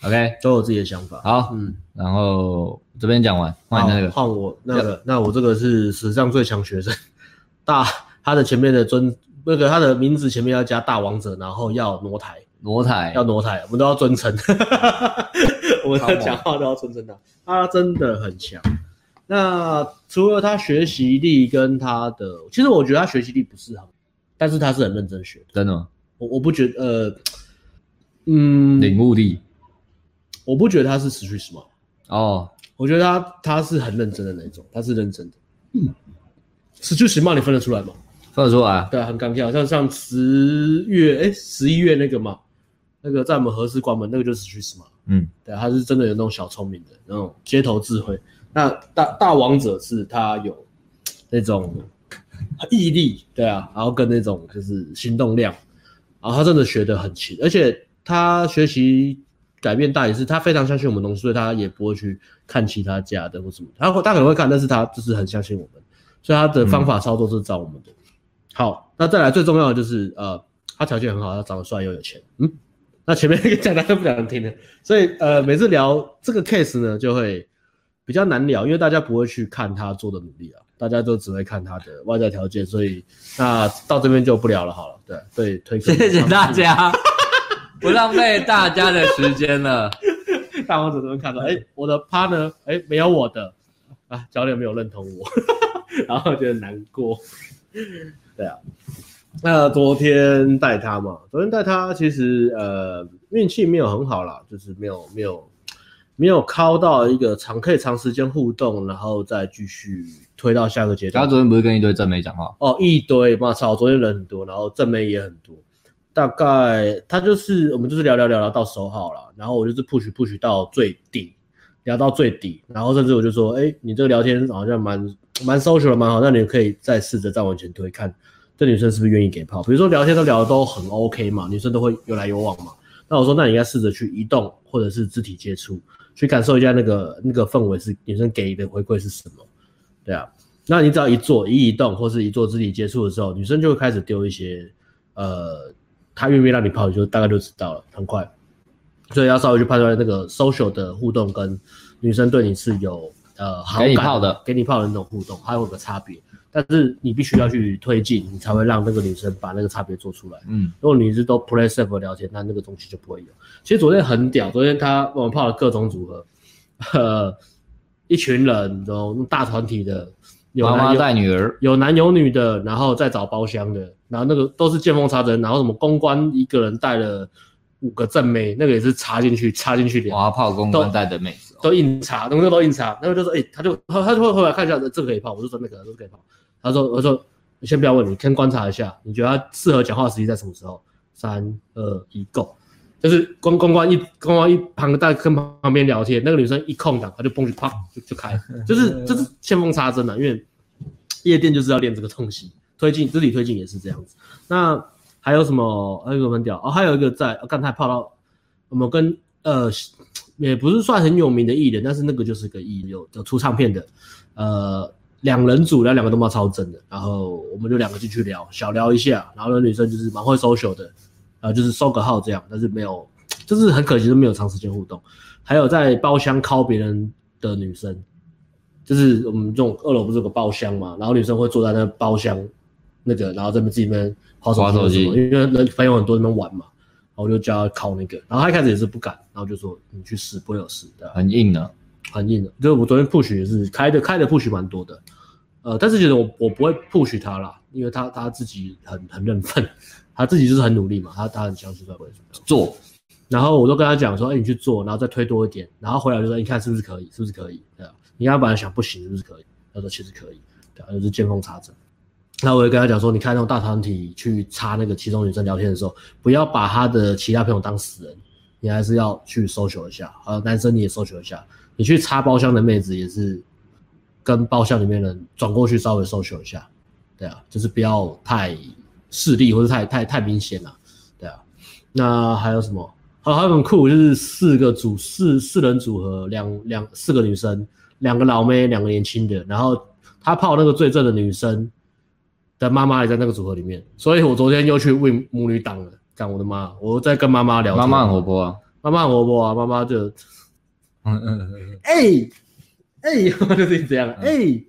OK，都有自己的想法。好，嗯，然后这边讲完，换那个，换我那个，那我这个是史上最强学生，[LAUGHS] 大他的前面的尊那个他的名字前面要加大王者，然后要挪台，挪台要挪台，我们都要尊称，[LAUGHS] 我们在讲话都要尊称他，他真的很强。那除了他学习力跟他的，其实我觉得他学习力不是很，但是他是很认真学的，真的吗？我我不觉得，呃，嗯，领悟力。我不觉得他是 street smart 哦，我觉得他他是很认真的那种，他是认真的。嗯，street smart 你分得出来吗？分得出来，对，很刚跳，像像十月哎十一月那个嘛，那个在我们何时关门那个就是 street smart 嗯，对，他是真的有那种小聪明的那种街头智慧。那大大王者是他有那种毅力，对啊，然后跟那种就是行动量，然后他真的学得很勤，而且他学习。改变大也是他非常相信我们东西，所以他也不会去看其他家的或什么。他他可能会看，但是他就是很相信我们，所以他的方法操作是照我们的。嗯、好，那再来最重要的就是呃，他条件很好，他长得帅又有钱。嗯，那前面那个讲大家都不想听的，所以呃，每次聊这个 case 呢，就会比较难聊，因为大家不会去看他做的努力啊，大家都只会看他的外在条件，所以那到这边就不聊了。好了，对对，推谢谢大家。不浪费大家的时间了。[LAUGHS] 大王子都能看到，哎、欸，我的 partner，哎、欸，没有我的，啊，教练没有认同我，[LAUGHS] 然后觉得难过。对啊，那昨天带他嘛，昨天带他其实呃运气没有很好啦，就是没有没有没有靠到一个长可以长时间互动，然后再继续推到下个阶段。他昨天不是跟一堆正妹讲话？哦，一堆，我操，昨天人很多，然后正妹也很多。大概他就是我们就是聊聊聊聊到收好了，然后我就是 push push 到最底，聊到最底，然后甚至我就说，哎，你这个聊天好像蛮蛮 social 的，蛮好，那你可以再试着再往前推，看这女生是不是愿意给炮。比如说聊天都聊得都很 OK 嘛，女生都会有来有往嘛。那我说，那你应该试着去移动或者是肢体接触，去感受一下那个那个氛围是女生给的回馈是什么。对啊，那你只要一做一移动或是一做肢体接触的时候，女生就会开始丢一些呃。她愿不愿意让你泡，你就大概就知道了，很快，所以要稍微去判断那个 social 的互动跟女生对你是有呃好感的，给你泡的，给你泡的那种互动，还有个差别，但是你必须要去推进，你才会让那个女生把那个差别做出来。嗯，如果你是都 play safe 聊天，那那个东西就不会有。其实昨天很屌，昨天他我们泡了各种组合，呃，[LAUGHS] 一群人，然后大团体的。妈妈带女儿，有男有女的，然后再找包厢的，然后那个都是见缝插针，然后什么公关一个人带了五个正妹，那个也是插进去插进去连。哇，泡公关带的妹子、哦都，都硬插，那个都硬插，那个就说，哎、欸，他就他他就会回来看一下，这个可以泡，我就说那个都可以泡。他说，我说你先不要问，你先观察一下，你觉得他适合讲话时机在什么时候？三二一，Go！就是公公关一公关一旁在跟旁边聊天，那个女生一空档，他就蹦去啪就就开，就是就是见缝插针的，因为夜店就是要练这个东西，推进肢体推进也是这样子。那还有什么？还有一个很屌哦，还有一个在刚才泡到我们跟呃也不是算很有名的艺人，但是那个就是个艺人有出唱片的，呃两人组，然后两个都蛮超正的，然后我们就两个进去聊，小聊一下，然后那女生就是蛮会 social 的。然后，就是收个号这样，但是没有，就是很可惜，都没有长时间互动。还有在包厢靠别人的女生，就是我们这种二楼不是有个包厢嘛，然后女生会坐在那包厢那个，然后在那自己那边滑手机，因为人朋友很多在那边玩嘛，然后我就叫他靠那个，然后他一开始也是不敢，然后就说你去试，不会有事的。很硬的，很硬的。就是我昨天 push 也是开的，开的 push 蛮多的，呃，但是其实我我不会 push 他啦。因为他他自己很很认份，他自己就是很努力嘛，他他很相信会会做。然后我都跟他讲说，哎，你去做，然后再推多一点，然后回来就说，你看是不是可以，是不是可以？对啊，你刚刚本来想不行，是不是可以？他说其实可以，对啊，就是见缝插针。那我也跟他讲说，你看那种大团体去插那个其中女生聊天的时候，不要把他的其他朋友当死人，你还是要去搜求一下。呃男生你也搜求一下，你去插包厢的妹子也是跟包厢里面人转过去稍微搜求一下，对啊，就是不要太势利或者太太太明显了，对啊。那还有什么？哦，还有很酷，就是四个组四四人组合，两两四个女生，两个老妹，两个年轻的，然后他泡那个最正的女生的妈妈也在那个组合里面，所以我昨天又去问母女档了，干我的妈，我在跟妈妈聊天，妈妈很活泼啊，妈妈很活泼啊，妈妈就，嗯嗯嗯，哎哎、[LAUGHS] 就是这样，哎、欸，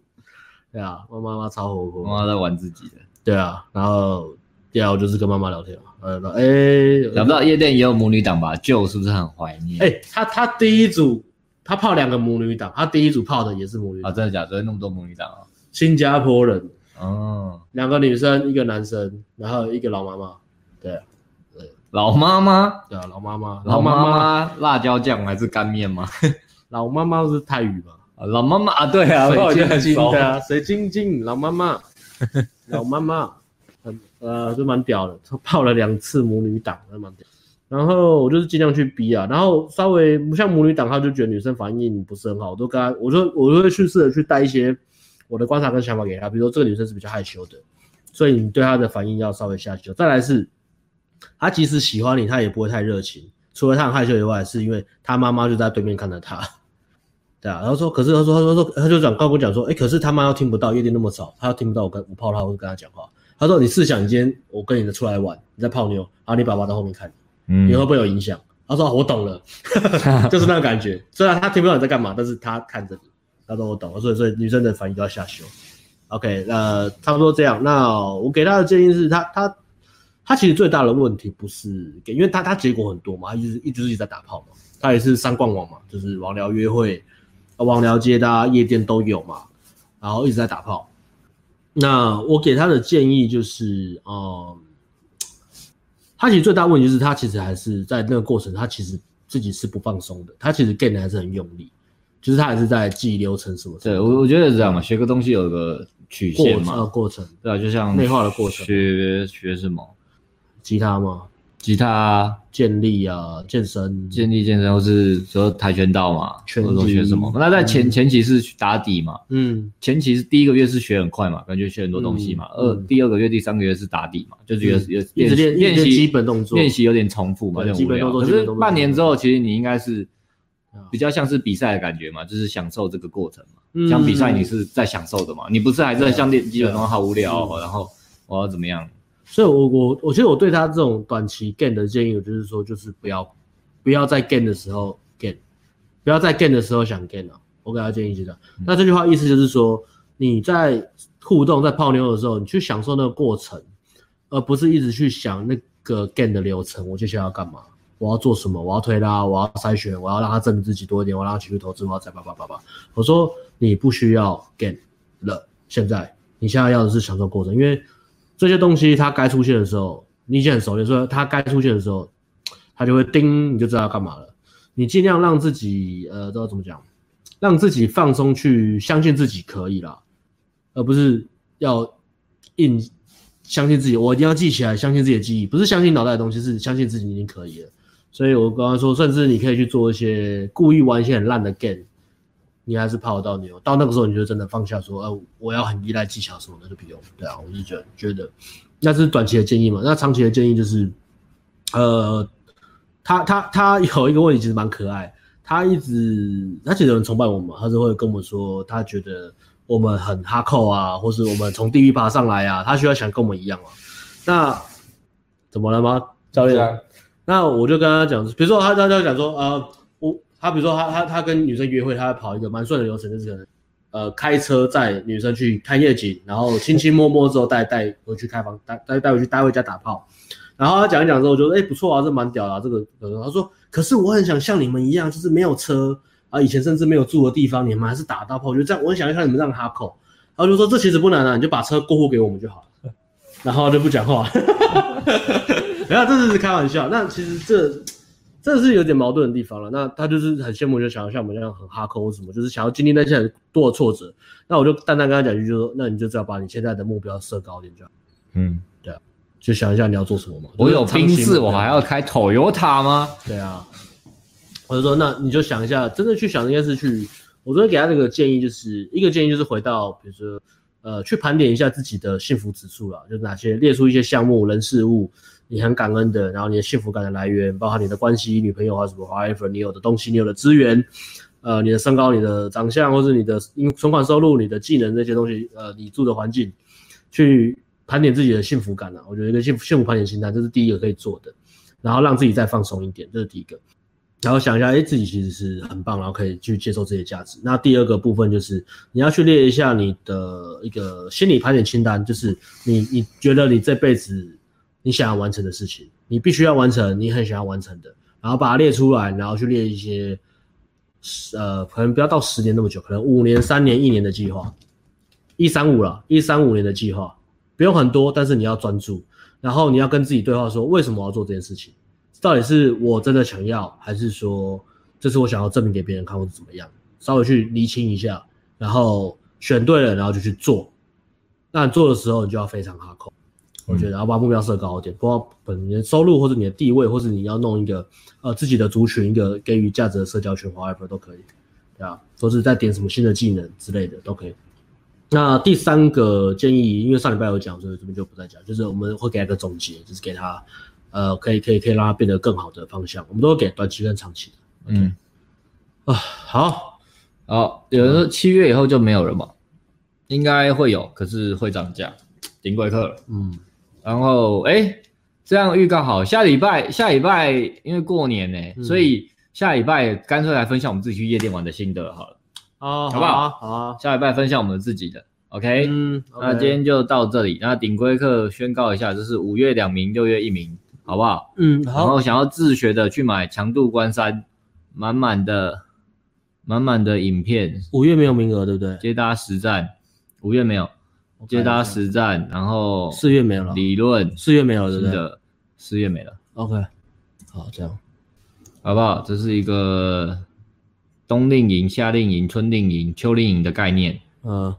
对啊，我妈妈超活泼，妈妈在玩自己的，对啊，然后。第二，我就是跟妈妈聊天嘛，呃，哎、欸，想不到夜店也有母女档吧？旧是不是很怀念？哎、欸，他他第一组他泡两个母女档，他第一组泡的也是母女档啊，真的假的？所以那么多母女档啊？新加坡人，哦，两个女生，一个男生，然后一个老妈妈，对，对，老妈妈，对啊，老妈妈，老妈妈，辣椒酱还是干面吗？[LAUGHS] 老妈妈是泰语吧？老妈妈啊，对啊，水晶晶的，水晶晶，老妈妈，老妈妈。呃，就蛮屌的，他泡了两次母女档，还蛮屌。然后我就是尽量去逼啊，然后稍微不像母女档，他就觉得女生反应不是很好，我都跟他，我说我就会去试着去带一些我的观察跟想法给他，比如说这个女生是比较害羞的，所以你对她的反应要稍微下修。再来是，她即使喜欢你，她也不会太热情，除了她很害羞以外，是因为她妈妈就在对面看着她，对啊。然后说，可是她说，她说，说，他就讲，跟我讲说，哎，可是他妈又听不到，夜店那么吵，她又听不到我跟我泡她，或者跟她讲话。她说：“你试想，你今天我跟你的出来玩，你在泡妞，然后你爸爸在后面看你，嗯，你会不会有影响？”他说：“我懂了，[LAUGHS] 就是那个感觉。虽然他听不到你在干嘛，但是他看着你。”他说：“我懂了。”所以，所以女生的反应都要下修。OK，那差不多这样。那我给他的建议是他，他，他其实最大的问题不是，因为他他结果很多嘛，他一直一直一直在打炮嘛，他也是三逛网嘛，就是网聊约会、网聊接搭、夜店都有嘛，然后一直在打炮。那我给他的建议就是，嗯，他其实最大问题就是他其实还是在那个过程，他其实自己是不放松的，他其实 gain 的还是很用力，就是他还是在记流程什么。对，我我觉得是这样嘛，学个东西有个曲线嘛，过，过程，对啊，就像内化的过程。学学什么？吉他吗？吉他、健力啊，健身、健力、健身，或是说跆拳道嘛，或者说学什么？那在前前期是打底嘛，嗯，前期是第一个月是学很快嘛，感觉学很多东西嘛。二第二个月、第三个月是打底嘛，就觉得有一直练练习基本动作，练习有点重复嘛，有点无聊。可是半年之后，其实你应该是比较像是比赛的感觉嘛，就是享受这个过程嘛。像比赛你是在享受的嘛，你不是还在像练基本功好无聊，然后我要怎么样？所以我，我我我觉得我对他这种短期 gain 的建议，我就是说，就是不要不要在 gain 的时候 gain，不要在 gain 的时候想 gain 了。我给他建议是这样。那这句话意思就是说，你在互动、在泡妞的时候，你去享受那个过程，而不是一直去想那个 gain 的流程。我接下来要干嘛？我要做什么？我要推拉，我要筛选，我要让他证明自己多一点，我要让他继续投资，我要再叭叭叭叭。我说你不需要 gain 了，现在你现在要的是享受过程，因为。这些东西它该出现的时候，你已经很熟练，所以它该出现的时候，它就会叮，你就知道要干嘛了。你尽量让自己，呃，知道怎么讲，让自己放松，去相信自己可以啦，而不是要硬相信自己。我一定要记起来，相信自己的记忆，不是相信脑袋的东西，是相信自己已经可以了。所以我刚刚说，甚至你可以去做一些故意玩一些很烂的 game。你还是泡得到妞，到那个时候你就真的放下说，呃，我要很依赖技巧什么的就不用，对啊，我是觉得觉得，那是短期的建议嘛，那长期的建议就是，呃，他他他有一个问题其实蛮可爱，他一直他其实很崇拜我们，他是会跟我们说，他觉得我们很哈扣啊，或是我们从地狱爬上来啊，他需要想跟我们一样啊，那怎么了吗，教练？那我就跟他讲，比如说他他就讲说，呃。我他比如说他他他跟女生约会，他跑一个蛮顺的流程，就是可能，呃，开车载女生去看夜景，然后亲亲摸摸之后带带回去开房，带带带回去带回家打炮。然后他讲一讲之后，我觉得哎不错啊，这蛮屌的啊，这个他说，可是我很想像你们一样，就是没有车啊，以前甚至没有住的地方，你们还是打到炮。我觉得这样，我很想要看你们这样哈口。然后就说这其实不难啊，你就把车过户给我们就好了。然后就不讲话。然后这只是开玩笑，那其实这这是有点矛盾的地方了。那他就是很羡慕，就想要像我们这样很哈扣或什么，就是想要经历那些很多的挫折。那我就淡淡跟他讲一句，就说那你就只要把你现在的目标设高一点就好。嗯，对啊，就想一下你要做什么嘛。我有宾士，我还要开 Toyota 吗？对啊。我就说，那你就想一下，真的去想应该是去。我昨天给他这个建议，就是一个建议，就是回到比如说，呃，去盘点一下自己的幸福指数了，就是哪些列出一些项目、人、事物，你很感恩的，然后你的幸福感的来源，包括你的关系、女朋友啊什么，whatever，你有的东西，你有的资源，呃，你的身高、你的长相，或是你的存款收入、你的技能这些东西，呃，你住的环境，去盘点自己的幸福感了。我觉得一个幸福幸福盘点清单，这是第一个可以做的，然后让自己再放松一点，这是第一个。然后想一下，哎，自己其实是很棒，然后可以去接受这些价值。那第二个部分就是你要去列一下你的一个心理盘点清单，就是你你觉得你这辈子你想要完成的事情，你必须要完成，你很想要完成的，然后把它列出来，然后去列一些，呃，可能不要到十年那么久，可能五年、三年、一年的计划，一三五了，一三五年的计划，不用很多，但是你要专注，然后你要跟自己对话说，为什么我要做这件事情。到底是我真的想要，还是说这是我想要证明给别人看，或者怎么样？稍微去厘清一下，然后选对了，然后就去做。那做的时候，你就要非常哈扣，我觉得，要把目标设高一点，不管本年收入，或者你的地位，或者你要弄一个呃自己的族群，一个给予价值的社交圈，whatever 都可以，对啊，或是再点什么新的技能之类的都可以。那第三个建议，因为上礼拜有讲，所以这边就不再讲，就是我们会给他一个总结，就是给他。呃，可以可以可以让他变得更好的方向，我们都会给短期跟长期的。嗯，啊，好，好，有人说七月以后就没有了嘛？应该会有，可是会涨价，顶贵客了。嗯，然后哎，这样预告好，下礼拜下礼拜因为过年呢、欸，嗯、所以下礼拜干脆来分享我们自己去夜店玩的心得好了。哦，好不好？好啊，下礼拜分享我们自己的。OK，嗯，okay、那今天就到这里。那顶规课宣告一下，就是五月两名，六月一名。好不好？嗯，好。然后想要自学的去买强度关山，满满的、满满的影片。五月没有名额，对不对？接搭实战，五月没有，接搭实战，然后四月没有了。理论四月没有了，对不对？四月没了。OK，好，这样，好不好？这是一个冬令营、夏令营、春令营、秋令营的概念。嗯，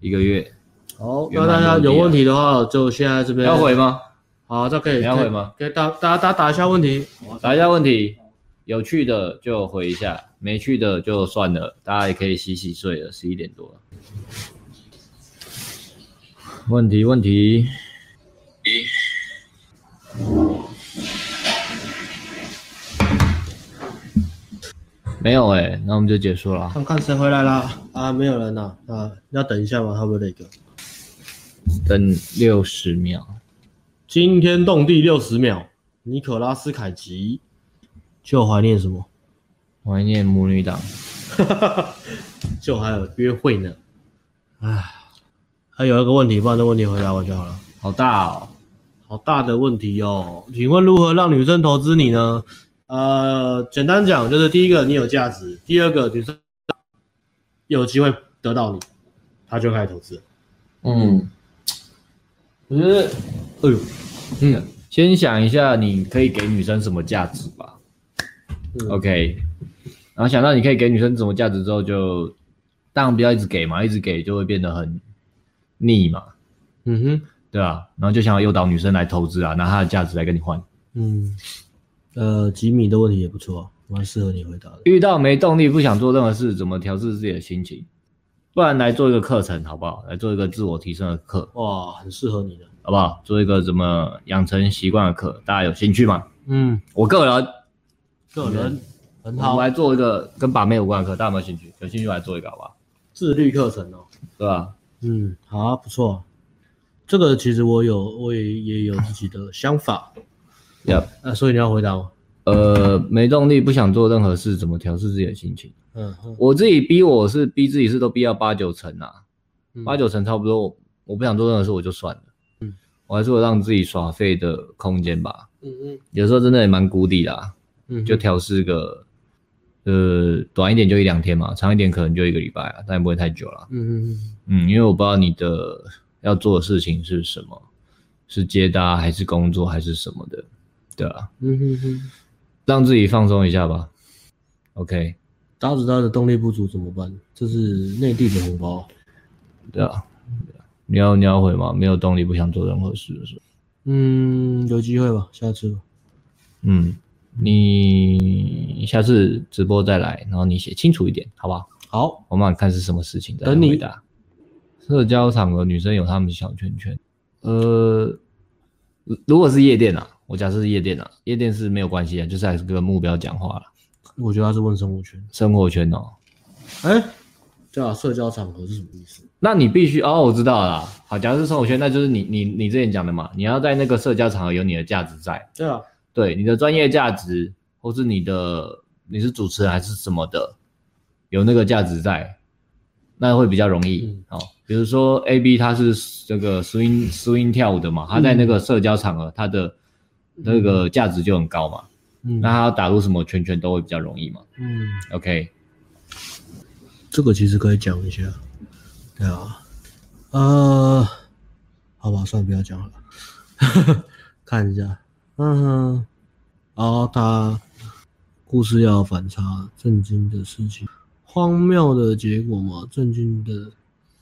一个月。好，那大家有问题的话，就现在这边要回吗？好，这可以，你要回吗？给大大家打一下问题，打一下问题，有趣的就回一下，没趣的就算了，大家也可以洗洗睡了，十一点多了。问题问题，一，没有哎、欸，那我们就结束了。看看谁回来了啊？没有人了啊？要等一下吗？会不会那个？等六十秒。惊天动地六十秒，尼可拉斯凯奇，就怀念什么？怀念母女档，[LAUGHS] 就还有约会呢。唉，还有一个问题，不然这问题回答我就好了。好大哦，好大的问题哦。请问如何让女生投资你呢？呃，简单讲就是第一个，你有价值；第二个，女生有机会得到你，她就开始投资。嗯。我觉得，哎呦，嗯，先想一下你可以给女生什么价值吧。嗯、OK，然后想到你可以给女生什么价值之后就，就当然不要一直给嘛，一直给就会变得很腻嘛。嗯哼，对啊，然后就想要诱导女生来投资啊，拿她的价值来跟你换。嗯，呃，吉米的问题也不错，蛮适合你回答的。遇到没动力、不想做任何事，怎么调试自己的心情？不然来做一个课程好不好？来做一个自我提升的课，哇，很适合你的，好不好？做一个怎么养成习惯的课，大家有兴趣吗？嗯，我个人，个人很好，我来做一个跟把妹有关的课，大家有没有兴趣？有兴趣来做一个好不好？自律课程哦，对吧？嗯，好啊，不错。这个其实我有，我也也有自己的想法。[LAUGHS] 要 Yep.、啊，所以你要回答我？呃，没动力，不想做任何事，怎么调试自己的心情？嗯，我自己逼我是逼自己是都逼到八九成啊，嗯、八九成差不多我，我不想做任何事我就算了，嗯，我还是会让自己耍废的空间吧，嗯嗯，有时候真的也蛮谷底啦，嗯，就调试个，呃，短一点就一两天嘛，长一点可能就一个礼拜啊，但也不会太久了，嗯嗯嗯，嗯，因为我不知道你的要做的事情是什么，是接搭还是工作还是什么的，对啊，嗯哼哼，让自己放松一下吧。OK，搭子搭的动力不足怎么办？这是内地的红包，对啊，你要你要回吗？没有动力，不想做任何事的时候。嗯，有机会吧，下次吧。嗯，你下次直播再来，然后你写清楚一点，好不好？好，我们看是什么事情再回答。社交场合女生有她们小圈圈，呃，如果是夜店啊，我假设是夜店啊，夜店是没有关系啊，就是还是跟目标讲话了。我觉得他是问生活圈，生活圈哦。哎，对啊，社交场合是什么意思？那你必须哦，我知道了。好，假设是生活圈，那就是你你你之前讲的嘛，你要在那个社交场合有你的价值在。对啊，对你的专业价值，或是你的你是主持人还是什么的，有那个价值在，那会比较容易。嗯、哦，比如说 A B 他是这个 swing swing 跳舞的嘛，他在那个社交场合，他的那个价值就很高嘛。嗯，那他要打入什么圈圈都会比较容易嘛。嗯，OK。这个其实可以讲一下，对啊，呃，好吧，算了，不要讲了，[LAUGHS] 看一下，嗯哼，然后他故事要反差，震惊的事情，荒谬的结果嘛，震惊的，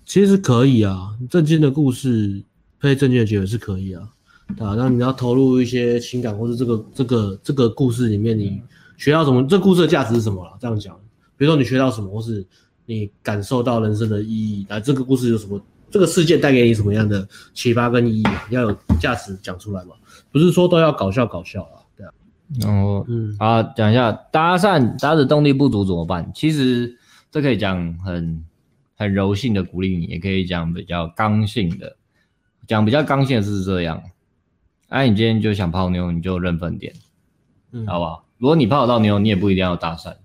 其实可以啊，震惊的故事配震惊的结尾是可以啊，啊，那你要投入一些情感，或者这个这个这个故事里面你学到什么，这故事的价值是什么了？这样讲，比如说你学到什么，或是。你感受到人生的意义，来这个故事有什么？这个事件带给你什么样的启发跟意义？要有价值讲出来嘛，不是说都要搞笑搞笑啊，对啊。然后，嗯，啊，讲一下搭讪搭的动力不足怎么办？其实这可以讲很很柔性的鼓励你，也可以讲比较刚性的，讲比较刚性的是这样。哎、啊，你今天就想泡妞，你就认分点，嗯，好不好？如果你泡得到妞，你也不一定要搭讪。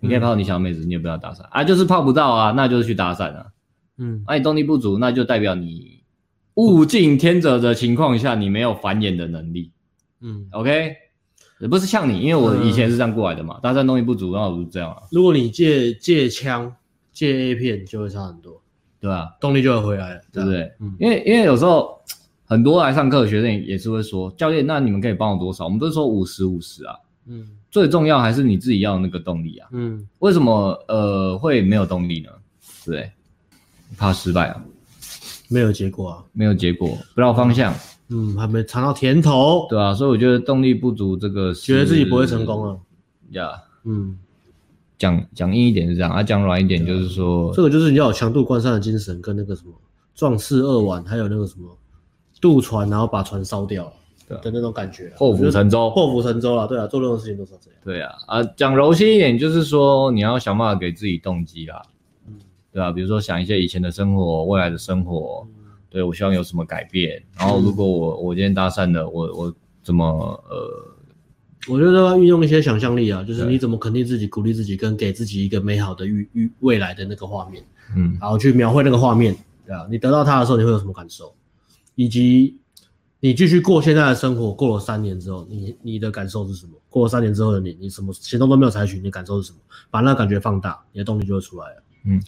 你可以泡你小妹子，你也不要搭讪啊，就是泡不到啊，那就是去搭讪啊。嗯，那、啊、你动力不足，那就代表你物竞天择的情况下，你没有繁衍的能力。嗯，OK，也不是像你，因为我以前是这样过来的嘛，搭讪动力不足，然后我就这样啊。如果你借借枪借 A 片，就会差很多，对吧？动力就会回来了，对不对？嗯，因为因为有时候很多来上课的学生也是会说，教练，那你们可以帮我多少？我们都是说五十五十啊。嗯。最重要还是你自己要有那个动力啊。嗯，为什么呃会没有动力呢？对，怕失败啊，没有结果啊，没有结果，不知道方向，嗯，还没尝到甜头，对啊，所以我觉得动力不足这个，觉得自己不会成功啊。呀，嗯，讲讲硬一点是这样，啊，讲软一点就是说，这个就是你要有强度关山的精神，跟那个什么壮士二碗，还有那个什么渡船，然后把船烧掉。对的那种感觉，破釜沉舟，破釜沉舟了，对啊，做任何事情都是这样。对啊，啊，讲柔性一点，就是说你要想办法给自己动机啦，嗯，对啊，比如说想一些以前的生活，未来的生活，嗯、对我希望有什么改变，然后如果我我今天搭讪了，我我怎么呃，我觉得要运用一些想象力啊，就是你怎么肯定自己，鼓励自己，跟给自己一个美好的预预未来的那个画面，嗯，然后去描绘那个画面，对啊，你得到它的时候，你会有什么感受，以及。你继续过现在的生活，过了三年之后，你你的感受是什么？过了三年之后的你，你什么行动都没有采取，你的感受是什么？把那个感觉放大，你的动力就会出来了。嗯，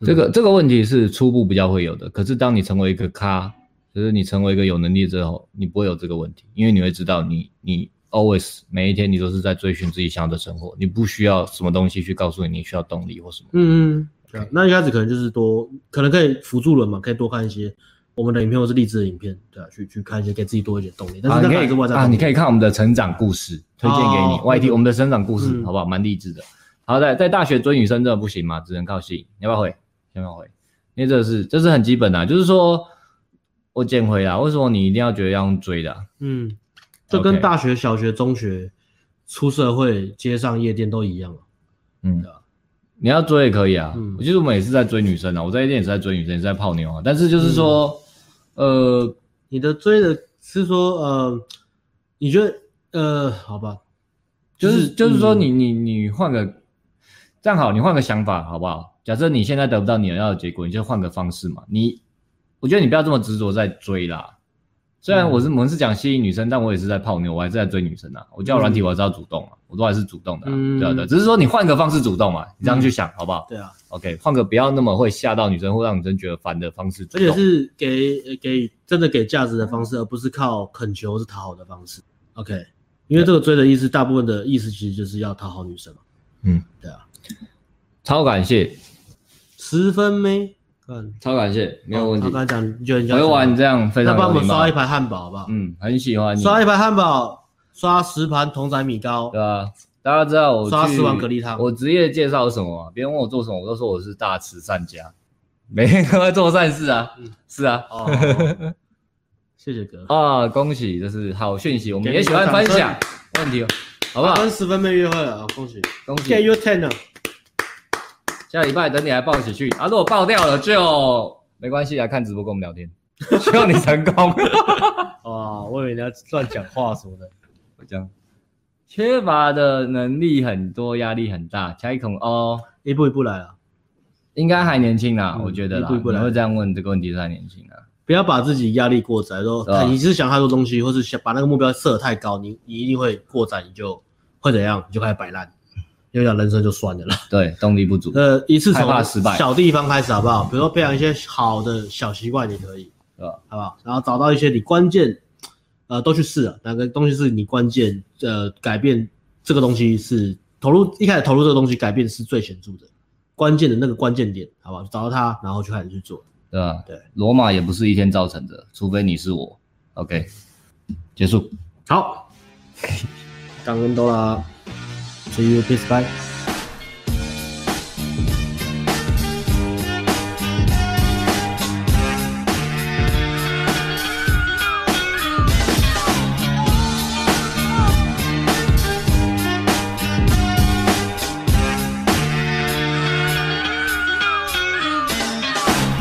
这个这个问题是初步比较会有的，可是当你成为一个咖，就是你成为一个有能力之后，你不会有这个问题，因为你会知道你，你你 always 每一天你都是在追寻自己想要的生活，你不需要什么东西去告诉你你需要动力或什么。嗯嗯，对 Okay. 那一开始可能就是多，可能可以辅助人嘛，可以多看一些。我们的影片或是励志的影片，对啊，去去看一些，给自己多一点动力。但是那可以啊，你可以看我们的成长故事，推荐给你。YT 我们的成长故事，好不好？蛮励志的。好，在在大学追女生真的不行吗？只能靠吸引。你要不要回？要不要回？因为这是这是很基本的，就是说我捡回啊。为什么你一定要觉得要用追的？嗯，这跟大学、小学、中学、出社会、街上夜店都一样。嗯，你要追也可以啊。我记得我们也是在追女生啊，我在夜店也是在追女生，也是在泡妞啊。但是就是说。呃，你的追的是说，呃，你觉得，呃，好吧，就是就是说你，你你你换个，这样好，你换个想法好不好？假设你现在得不到你要的结果，你就换个方式嘛。你，我觉得你不要这么执着在追啦，虽然我是我们是讲吸引女生，但我也是在泡妞，我还是在追女生啊。我叫软体我还是要主动啊，我都还是主动的，对啊对，只是说你换个方式主动嘛，你这样去想好不好？对啊，OK，换个不要那么会吓到女生或让女生觉得烦的方式，而且是给给真的给价值的方式，而不是靠恳求是讨好的方式。OK，因为这个追的意思，大部分的意思其实就是要讨好女生嘛。嗯，对啊，超感谢，十分没。超感谢，没有问题。我刚才讲，就委婉这样非常。那帮我们刷一排汉堡好不好？嗯，很喜欢。刷一排汉堡，刷十盘同仔米糕。对啊，大家知道我刷十碗蛤蜊汤。我职业介绍什么吗？别人问我做什么，我都说我是大慈善家，每天都在做善事啊。嗯是啊。[LAUGHS] 谢谢哥啊，恭喜，这是好讯息，我们也喜欢分享。问题，好不好？跟十分妹约会了，恭喜恭喜。Get your ten 下礼拜等你来报喜讯啊！如果爆掉了就没关系，来看直播跟我们聊天，[LAUGHS] 希望你成功。[LAUGHS] 哇，我以为你要乱讲话什么的。我讲，缺乏的能力很多，压力很大。加一孔哦，一步一步来啊，应该还年轻啊，我觉得啦。一步一步来。你会这样问这个问题是还年轻啊？不要把自己压力过载，说你是想太多东西，或是想把那个目标设得太高，你你一定会过载，你就会怎样？你就开始摆烂。因为讲人生就算了啦，对，动力不足。呃，一次从小地方开始好不好？比如说培养一些好的小习惯也可以，对吧？好不好？然后找到一些你关键，呃，都去试啊。哪个东西是你关键？呃，改变这个东西是投入一开始投入这个东西，改变是最显著的，关键的那个关键点，好不好？找到它，然后就开始去做，对吧？对，罗马也不是一天造成的，除非你是我。OK，结束。好，[LAUGHS] 感恩多啦。See you, peace, bye.